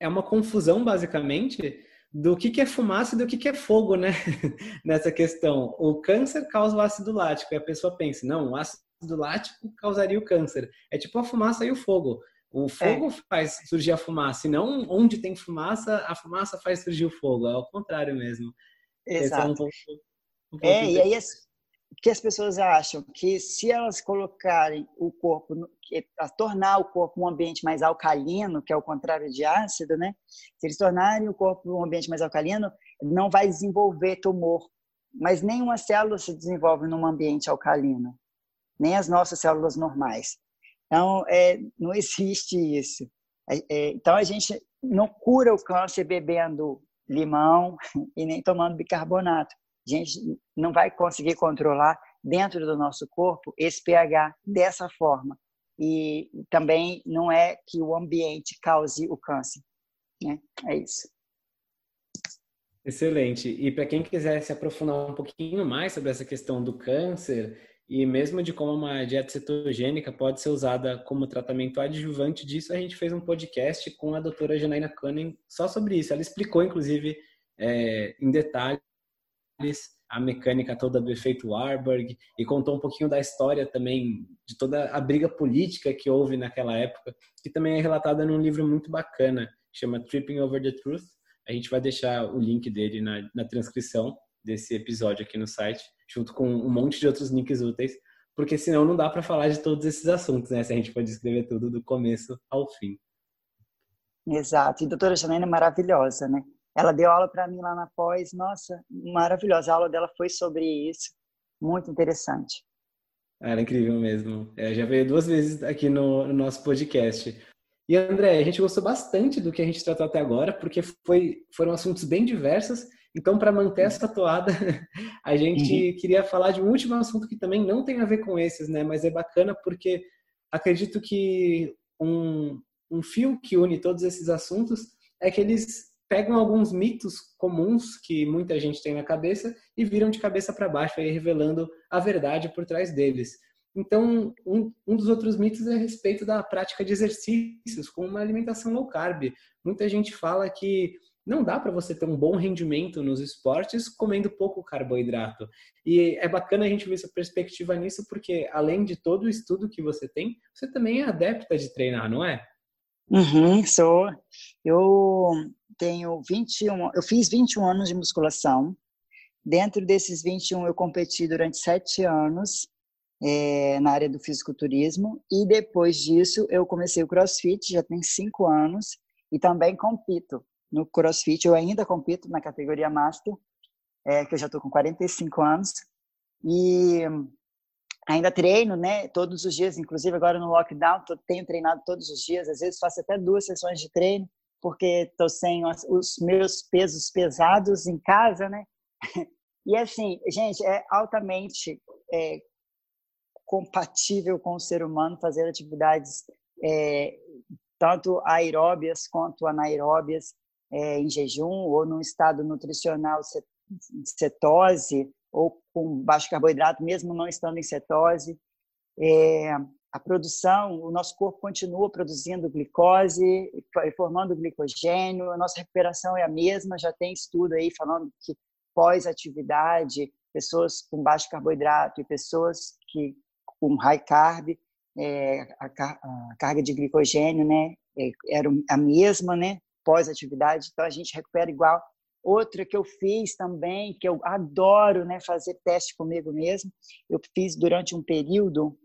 é uma confusão, basicamente, do que, que é fumaça e do que, que é fogo, né? Nessa questão. O câncer causa o ácido lático e a pessoa pensa, não, o ácido lático causaria o câncer. É tipo a fumaça e o fogo. O fogo é. faz surgir a fumaça, e não onde tem fumaça, a fumaça faz surgir o fogo. É ao contrário mesmo. Exato. É, um ponto, um ponto é e aí que as pessoas acham que se elas colocarem o corpo, a tornar o corpo um ambiente mais alcalino, que é o contrário de ácido, né? Se eles tornarem o corpo um ambiente mais alcalino, não vai desenvolver tumor. Mas nenhuma célula se desenvolve num ambiente alcalino, nem as nossas células normais. Então, é, não existe isso. É, é, então, a gente não cura o câncer bebendo limão e nem tomando bicarbonato. A gente não vai conseguir controlar dentro do nosso corpo esse pH dessa forma. E também não é que o ambiente cause o câncer. Né? É isso. Excelente. E para quem quiser se aprofundar um pouquinho mais sobre essa questão do câncer e mesmo de como uma dieta cetogênica pode ser usada como tratamento adjuvante disso, a gente fez um podcast com a doutora Janaina Cunning só sobre isso. Ela explicou, inclusive, é, em detalhes a mecânica toda do efeito Warburg e contou um pouquinho da história também de toda a briga política que houve naquela época, que também é relatada num livro muito bacana, chama Tripping Over the Truth. A gente vai deixar o link dele na, na transcrição desse episódio aqui no site junto com um monte de outros links úteis, porque senão não dá para falar de todos esses assuntos, né? Se a gente pode escrever tudo do começo ao fim. Exato. E doutora Janaina é maravilhosa, né? Ela deu aula para mim lá na pós, nossa, maravilhosa. A aula dela foi sobre isso, muito interessante. Era incrível mesmo. É, já veio duas vezes aqui no, no, nosso podcast. E André, a gente gostou bastante do que a gente tratou até agora, porque foi, foram assuntos bem diversos então, para manter essa toada, a gente uhum. queria falar de um último assunto que também não tem a ver com esses, né? Mas é bacana porque acredito que um, um fio que une todos esses assuntos é que eles pegam alguns mitos comuns que muita gente tem na cabeça e viram de cabeça para baixo, aí revelando a verdade por trás deles. Então, um, um dos outros mitos é a respeito da prática de exercícios com uma alimentação low carb. Muita gente fala que não dá para você ter um bom rendimento nos esportes comendo pouco carboidrato. E é bacana a gente ver essa perspectiva nisso, porque além de todo o estudo que você tem, você também é adepta de treinar, não é? Uhum, sou. Eu tenho 21, eu fiz 21 anos de musculação. Dentro desses 21, eu competi durante sete anos é, na área do fisiculturismo. E depois disso, eu comecei o crossfit, já tem cinco anos, e também compito no CrossFit. Eu ainda compito na categoria Master, é, que eu já estou com 45 anos. E ainda treino, né? Todos os dias, inclusive agora no lockdown, tô, tenho treinado todos os dias. Às vezes faço até duas sessões de treino, porque estou sem os, os meus pesos pesados em casa, né? E assim, gente, é altamente é, compatível com o ser humano fazer atividades é, tanto aeróbias quanto anaeróbias é, em jejum ou num estado nutricional cetose ou com baixo carboidrato, mesmo não estando em cetose. É, a produção, o nosso corpo continua produzindo glicose, formando glicogênio, a nossa recuperação é a mesma, já tem estudo aí falando que pós-atividade pessoas com baixo carboidrato e pessoas que com high carb, é, a, a, carga de glicogênio, né, é, era a mesma, né, pós-atividade, então a gente recupera igual. Outra que eu fiz também, que eu adoro, né, fazer teste comigo mesmo, eu fiz durante um período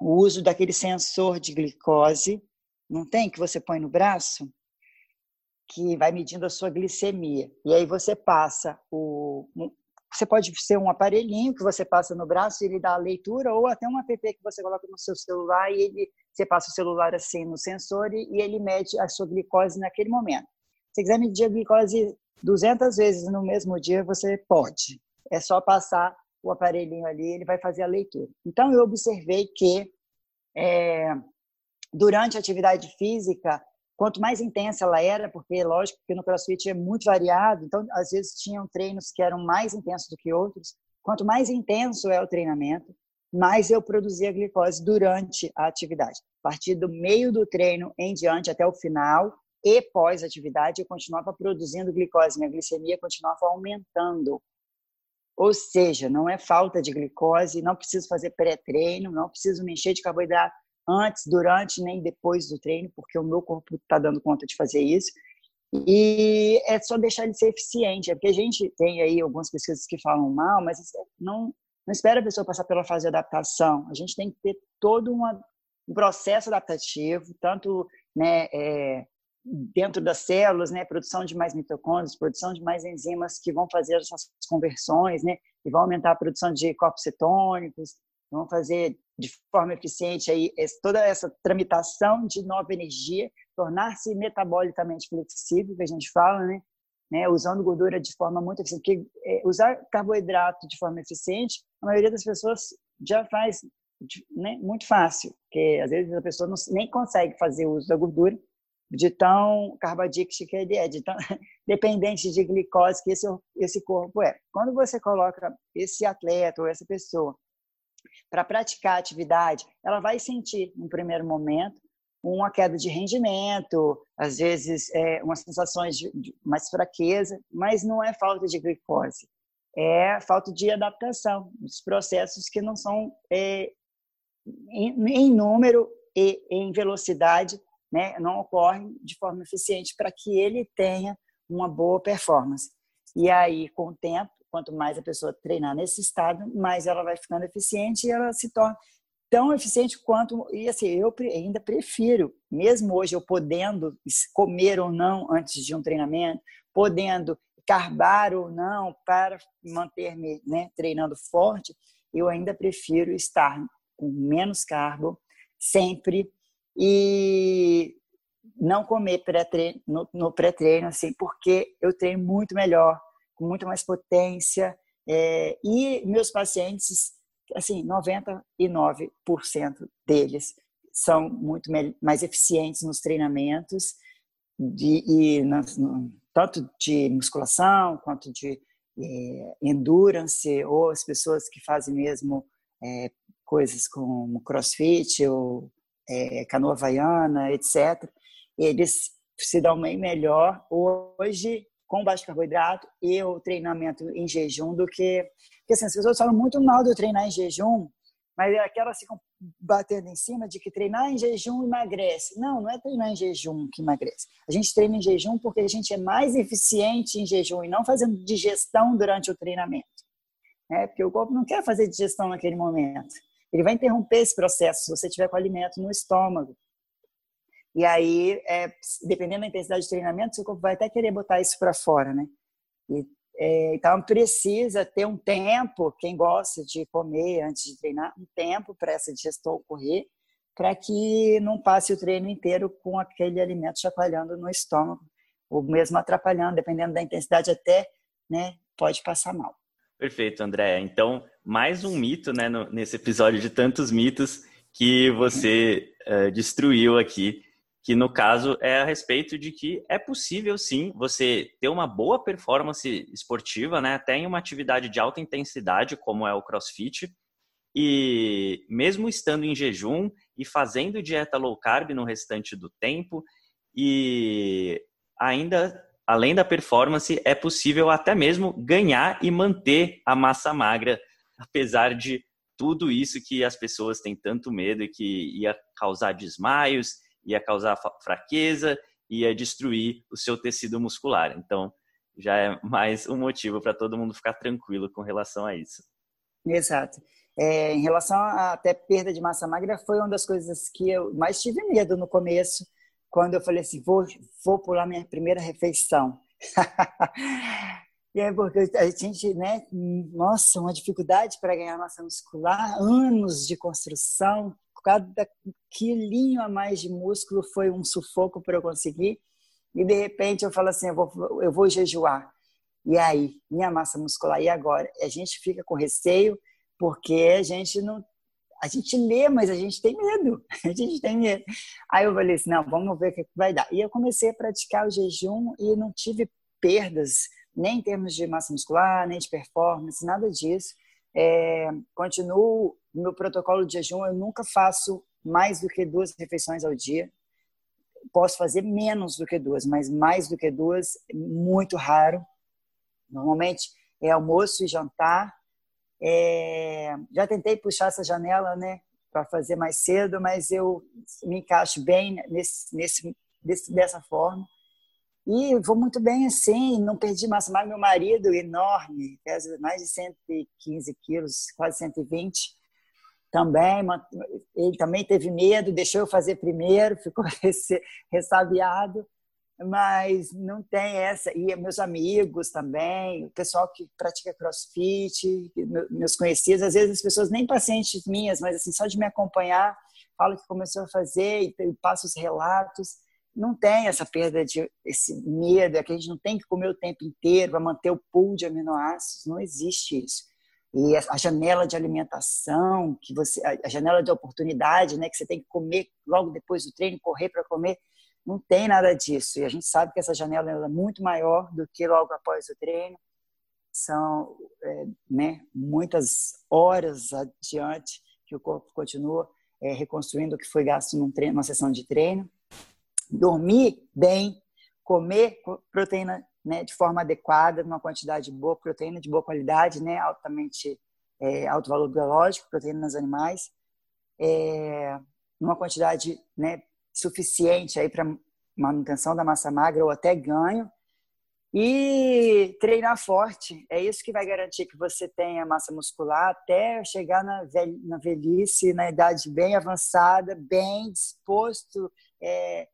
o uso daquele sensor de glicose, não tem que você põe no braço, que vai medindo a sua glicemia. E aí você passa o você pode ser um aparelhinho que você passa no braço e ele dá a leitura, ou até um app que você coloca no seu celular e ele, você passa o celular assim no sensor e, e ele mede a sua glicose naquele momento. Se você quiser medir a glicose 200 vezes no mesmo dia, você pode. É só passar o aparelhinho ali, ele vai fazer a leitura. Então, eu observei que é, durante a atividade física, quanto mais intensa ela era, porque lógico que no CrossFit é muito variado, então às vezes tinham treinos que eram mais intensos do que outros. Quanto mais intenso é o treinamento, mais eu produzia glicose durante a atividade. A partir do meio do treino em diante até o final e pós-atividade, eu continuava produzindo glicose, minha glicemia continuava aumentando. Ou seja, não é falta de glicose, não preciso fazer pré-treino, não preciso me encher de carboidrato, antes, durante, nem depois do treino, porque o meu corpo está dando conta de fazer isso. E é só deixar ele ser eficiente, é porque a gente tem aí algumas pesquisas que falam mal, mas não, não espera a pessoa passar pela fase de adaptação. A gente tem que ter todo uma, um processo adaptativo, tanto né, é, dentro das células, né, produção de mais mitocôndrias, produção de mais enzimas que vão fazer essas conversões, né, e vão aumentar a produção de corpos cetônicos, vão fazer de forma eficiente aí toda essa tramitação de nova energia, tornar-se metabolicamente flexível, que a gente fala, né? né? Usando gordura de forma muito eficiente. Porque é, usar carboidrato de forma eficiente, a maioria das pessoas já faz né, muito fácil, porque às vezes a pessoa não, nem consegue fazer uso da gordura de tão carbadíxico que ele é, de tão dependente de glicose que esse, esse corpo é. Quando você coloca esse atleta ou essa pessoa para praticar atividade, ela vai sentir, no primeiro momento, uma queda de rendimento, às vezes é, umas sensações de, de mais fraqueza, mas não é falta de glicose, é falta de adaptação dos processos que não são é, em, em, número e em velocidade, né, não ocorrem de forma eficiente para que ele tenha uma boa performance. E aí, com o tempo, quanto mais a pessoa treinar nesse estado, mais ela vai ficando eficiente e ela se torna tão eficiente quanto e assim eu ainda prefiro mesmo hoje eu podendo comer ou não antes de um treinamento podendo carbar ou não para manter-me né, treinando forte eu ainda prefiro estar com menos carbo sempre e não comer pré no, no pré-treino assim porque eu treino muito melhor com muito mais potência. É, e meus pacientes, assim, 99% deles são muito mais eficientes nos treinamentos, de, e no, tanto de musculação quanto de é, endurance, ou as pessoas que fazem mesmo é, coisas como crossfit ou é, canoa havaiana, etc., eles se dão bem melhor hoje com baixo carboidrato e o treinamento em jejum do que. Porque assim, as pessoas falam muito mal do treinar em jejum, mas aquelas ficam batendo em cima de que treinar em jejum emagrece. Não, não é treinar em jejum que emagrece. A gente treina em jejum porque a gente é mais eficiente em jejum e não fazendo digestão durante o treinamento. É, porque o corpo não quer fazer digestão naquele momento. Ele vai interromper esse processo se você tiver com alimento no estômago. E aí, é, dependendo da intensidade de treinamento, seu corpo vai até querer botar isso para fora, né? E, é, então, precisa ter um tempo, quem gosta de comer antes de treinar, um tempo para essa digestão ocorrer, para que não passe o treino inteiro com aquele alimento chacoalhando no estômago, ou mesmo atrapalhando, dependendo da intensidade, até né, pode passar mal. Perfeito, André. Então, mais um mito né, no, nesse episódio de tantos mitos que você uh, destruiu aqui que no caso é a respeito de que é possível sim você ter uma boa performance esportiva, né, até em uma atividade de alta intensidade como é o CrossFit, e mesmo estando em jejum e fazendo dieta low carb no restante do tempo e ainda além da performance, é possível até mesmo ganhar e manter a massa magra, apesar de tudo isso que as pessoas têm tanto medo e que ia causar desmaios, ia causar fraqueza, ia destruir o seu tecido muscular. Então, já é mais um motivo para todo mundo ficar tranquilo com relação a isso. Exato. É, em relação a até perda de massa magra, foi uma das coisas que eu mais tive medo no começo, quando eu falei assim, vou, vou pular minha primeira refeição. e é porque a gente, né, nossa, uma dificuldade para ganhar massa muscular, anos de construção, cada quilinho a mais de músculo foi um sufoco para eu conseguir. E de repente eu falo assim, eu vou, eu vou jejuar. E aí, minha massa muscular, e agora? A gente fica com receio, porque a gente não. A gente lê, mas a gente tem medo. A gente tem medo. Aí eu falei assim: não, vamos ver o que vai dar. E eu comecei a praticar o jejum e não tive perdas, nem em termos de massa muscular, nem de performance, nada disso. É, continuo no protocolo de jejum, eu nunca faço mais do que duas refeições ao dia. Posso fazer menos do que duas, mas mais do que duas, muito raro. Normalmente é almoço e jantar. É, já tentei puxar essa janela, né, para fazer mais cedo, mas eu me encaixo bem nesse, nesse, desse, dessa forma. E vou muito bem assim, não perdi massa magra. Meu marido, enorme, pesa mais de 115 quilos, quase 120, também, ele também teve medo, deixou eu fazer primeiro, ficou ressabiado mas não tem essa. E meus amigos também, o pessoal que pratica crossfit, meus conhecidos, às vezes as pessoas nem pacientes minhas, mas assim, só de me acompanhar, falo que começou a fazer e passo os relatos. Não tem essa perda de esse medo, é que a gente não tem que comer o tempo inteiro para manter o pool de aminoácidos, não existe isso. E a janela de alimentação, que você, a janela de oportunidade, né, que você tem que comer logo depois do treino, correr para comer, não tem nada disso. E a gente sabe que essa janela é muito maior do que logo após o treino. São é, né, muitas horas adiante que o corpo continua é, reconstruindo o que foi gasto num treino, numa sessão de treino. Dormir bem, comer proteína né, de forma adequada, numa quantidade boa, proteína de boa qualidade, né, altamente é, alto valor biológico, proteína nos animais, é, numa quantidade né, suficiente aí para manutenção da massa magra ou até ganho. E treinar forte, é isso que vai garantir que você tenha massa muscular até chegar na, na velhice, na idade bem avançada, bem disposto, é,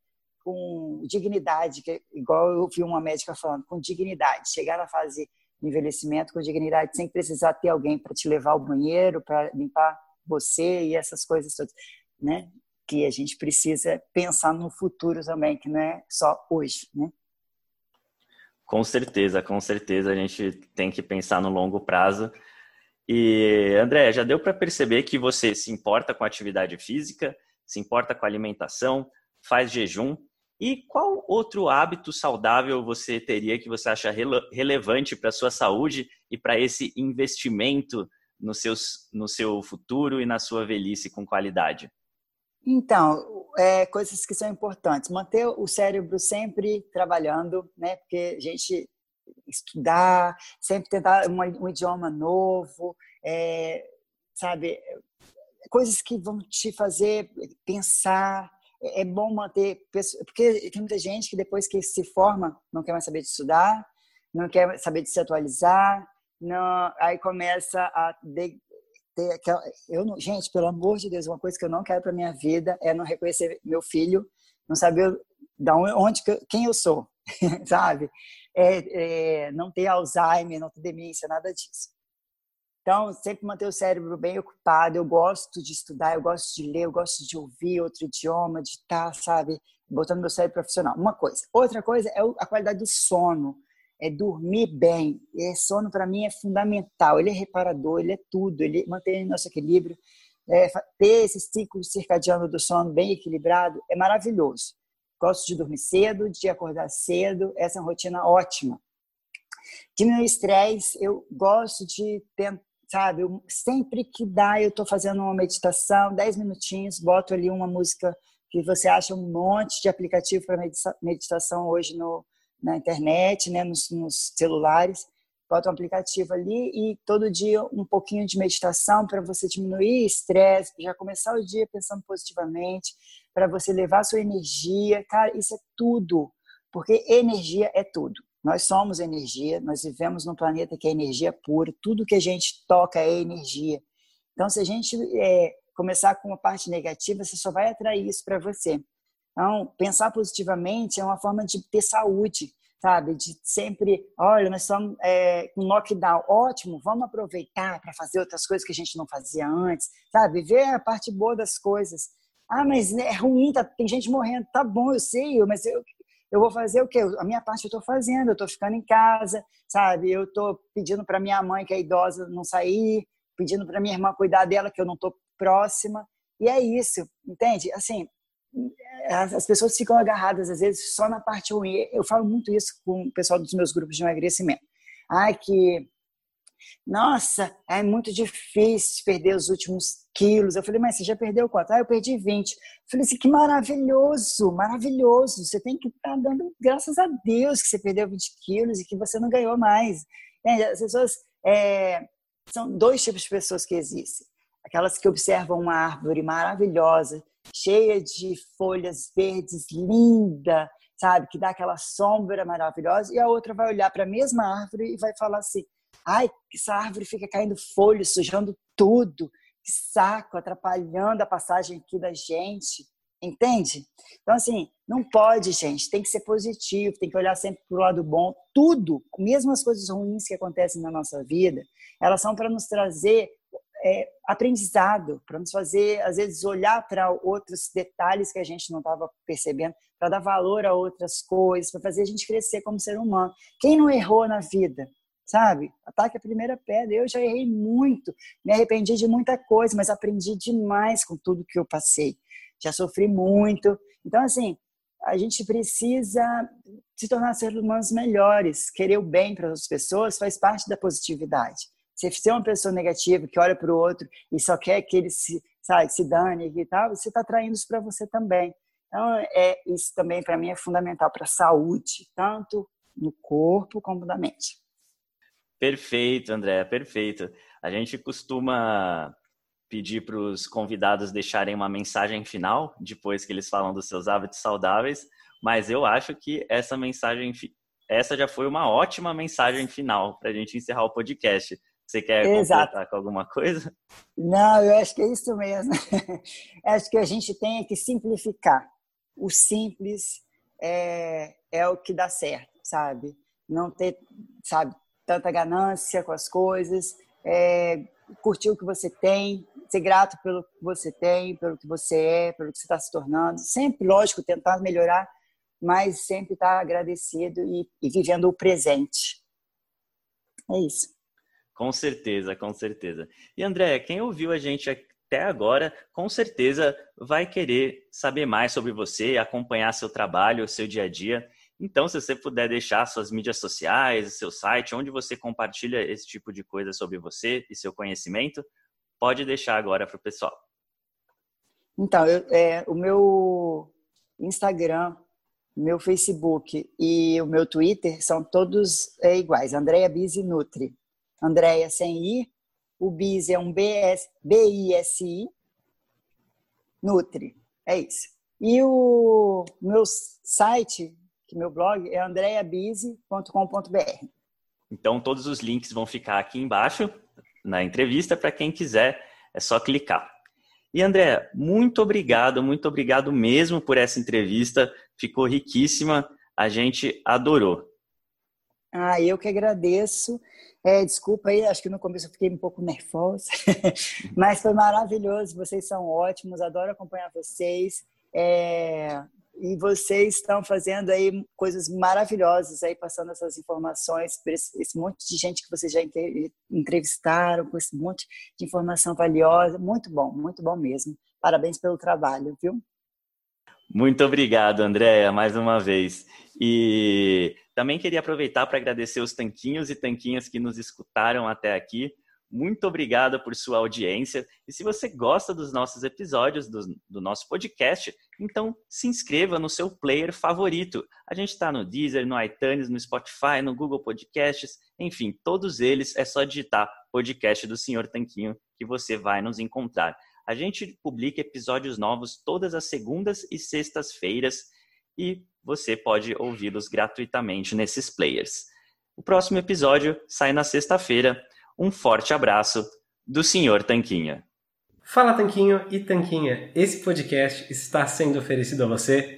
com dignidade, que, igual eu vi uma médica falando, com dignidade, chegar na fase de envelhecimento com dignidade, sem precisar ter alguém para te levar ao banheiro, para limpar você e essas coisas todas, né? Que a gente precisa pensar no futuro também, que não é só hoje, né? Com certeza, com certeza a gente tem que pensar no longo prazo. E André, já deu para perceber que você se importa com atividade física, se importa com alimentação, faz jejum. E qual outro hábito saudável você teria que você acha rele relevante para sua saúde e para esse investimento no, seus, no seu futuro e na sua velhice com qualidade? Então, é, coisas que são importantes. Manter o cérebro sempre trabalhando, né? Porque a gente estudar, sempre tentar um, um idioma novo, é, sabe? Coisas que vão te fazer pensar. É, é bom manter... Porque tem muita gente que depois que se forma não quer mais saber de estudar, não quer saber de se atualizar, não, aí começa a de, ter aquela. Eu não, gente, pelo amor de Deus, uma coisa que eu não quero para minha vida é não reconhecer meu filho, não saber da onde, quem eu sou, sabe? É, é, não ter Alzheimer, não ter demência, nada disso. Então, sempre manter o cérebro bem ocupado. Eu gosto de estudar, eu gosto de ler, eu gosto de ouvir outro idioma, de estar, sabe, botando meu cérebro profissional. Uma coisa. Outra coisa é a qualidade do sono é dormir bem. E sono para mim é fundamental. Ele é reparador, ele é tudo, ele mantém nosso equilíbrio. É, ter esse ciclo circadiano do sono bem equilibrado é maravilhoso. Gosto de dormir cedo, de acordar cedo, essa é uma rotina ótima. Diminuir estresse, eu gosto de tentar, sabe, eu, sempre que dá, eu estou fazendo uma meditação, 10 minutinhos, boto ali uma música que você acha um monte de aplicativo para meditação hoje no, na internet, né, nos, nos celulares, bota um aplicativo ali e todo dia um pouquinho de meditação para você diminuir estresse, já começar o dia pensando positivamente, para você levar sua energia. Cara, isso é tudo, porque energia é tudo. Nós somos energia, nós vivemos num planeta que é energia pura, tudo que a gente toca é energia. Então, se a gente é, começar com uma parte negativa, você só vai atrair isso para você. Então, pensar positivamente é uma forma de ter saúde, sabe? De sempre, olha, nós estamos é, com lockdown, ótimo, vamos aproveitar para fazer outras coisas que a gente não fazia antes, sabe? Ver a parte boa das coisas. Ah, mas é ruim, tá, tem gente morrendo. Tá bom, eu sei, mas eu, eu vou fazer o quê? A minha parte eu estou fazendo, eu estou ficando em casa, sabe? Eu estou pedindo para minha mãe, que é idosa, não sair, pedindo para minha irmã cuidar dela, que eu não estou próxima. E é isso, entende? Assim, as pessoas ficam agarradas, às vezes, só na parte ruim. Eu falo muito isso com o pessoal dos meus grupos de emagrecimento. Ai, que nossa, é muito difícil perder os últimos quilos. Eu falei, mas você já perdeu quanto? Ah, eu perdi 20. Eu falei assim, que maravilhoso, maravilhoso. Você tem que estar tá dando graças a Deus que você perdeu 20 quilos e que você não ganhou mais. As pessoas, é, são dois tipos de pessoas que existem. Aquelas que observam uma árvore maravilhosa, cheia de folhas verdes, linda, sabe? Que dá aquela sombra maravilhosa. E a outra vai olhar para a mesma árvore e vai falar assim, Ai, essa árvore fica caindo folha, sujando tudo. Que saco, atrapalhando a passagem aqui da gente. Entende? Então, assim, não pode, gente. Tem que ser positivo, tem que olhar sempre para o lado bom. Tudo, mesmo as coisas ruins que acontecem na nossa vida, elas são para nos trazer é, aprendizado, para nos fazer, às vezes, olhar para outros detalhes que a gente não estava percebendo, para dar valor a outras coisas, para fazer a gente crescer como ser humano. Quem não errou na vida? sabe? Ataque a primeira pedra. Eu já errei muito, me arrependi de muita coisa, mas aprendi demais com tudo que eu passei. Já sofri muito. Então, assim, a gente precisa se tornar seres humanos melhores. Querer o bem para as pessoas faz parte da positividade. Se você é uma pessoa negativa que olha para o outro e só quer que ele se, sabe, se dane e tal, você está traindo isso para você também. Então, é, isso também para mim é fundamental para a saúde, tanto no corpo como na mente. Perfeito, André, perfeito. A gente costuma pedir para os convidados deixarem uma mensagem final depois que eles falam dos seus hábitos saudáveis, mas eu acho que essa mensagem, essa já foi uma ótima mensagem final para a gente encerrar o podcast. Você quer Exato. completar com alguma coisa? Não, eu acho que é isso mesmo. acho que a gente tem que simplificar. O simples é, é o que dá certo, sabe? Não ter, sabe, tanta ganância com as coisas, é, curtir o que você tem, ser grato pelo que você tem, pelo que você é, pelo que você está se tornando. Sempre, lógico, tentar melhorar, mas sempre estar tá agradecido e, e vivendo o presente. É isso. Com certeza, com certeza. E André, quem ouviu a gente até agora, com certeza vai querer saber mais sobre você, acompanhar seu trabalho, seu dia a dia. Então, se você puder deixar suas mídias sociais, seu site, onde você compartilha esse tipo de coisa sobre você e seu conhecimento, pode deixar agora para o pessoal. Então, eu, é, o meu Instagram, meu Facebook e o meu Twitter são todos é, iguais. Andréia Bisi Nutri. Andréia sem I, o Bisi é um B-S, B-I-S-I, Nutri. É isso. E o meu site que meu blog é andreabize.com.br. Então, todos os links vão ficar aqui embaixo na entrevista para quem quiser, é só clicar. E André, muito obrigado, muito obrigado mesmo por essa entrevista, ficou riquíssima, a gente adorou. Ah, eu que agradeço. É, desculpa aí, acho que no começo eu fiquei um pouco nervosa, mas foi maravilhoso. Vocês são ótimos, adoro acompanhar vocês. É, e vocês estão fazendo aí coisas maravilhosas aí passando essas informações para esse, esse, monte de gente que vocês já entrevistaram com esse monte de informação valiosa muito bom muito bom mesmo parabéns pelo trabalho viu muito obrigado Andréa mais uma vez e também queria aproveitar para agradecer os tanquinhos e tanquinhas que nos escutaram até aqui muito obrigado por sua audiência. E se você gosta dos nossos episódios, do, do nosso podcast, então se inscreva no seu player favorito. A gente está no Deezer, no iTunes, no Spotify, no Google Podcasts, enfim, todos eles é só digitar podcast do Senhor Tanquinho que você vai nos encontrar. A gente publica episódios novos todas as segundas e sextas-feiras e você pode ouvi-los gratuitamente nesses players. O próximo episódio sai na sexta-feira. Um forte abraço do Senhor Tanquinha. Fala Tanquinho e Tanquinha, esse podcast está sendo oferecido a você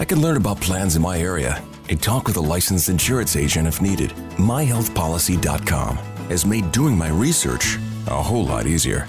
I can learn about plans in my area and talk with a licensed insurance agent if needed. MyHealthPolicy.com has made doing my research a whole lot easier.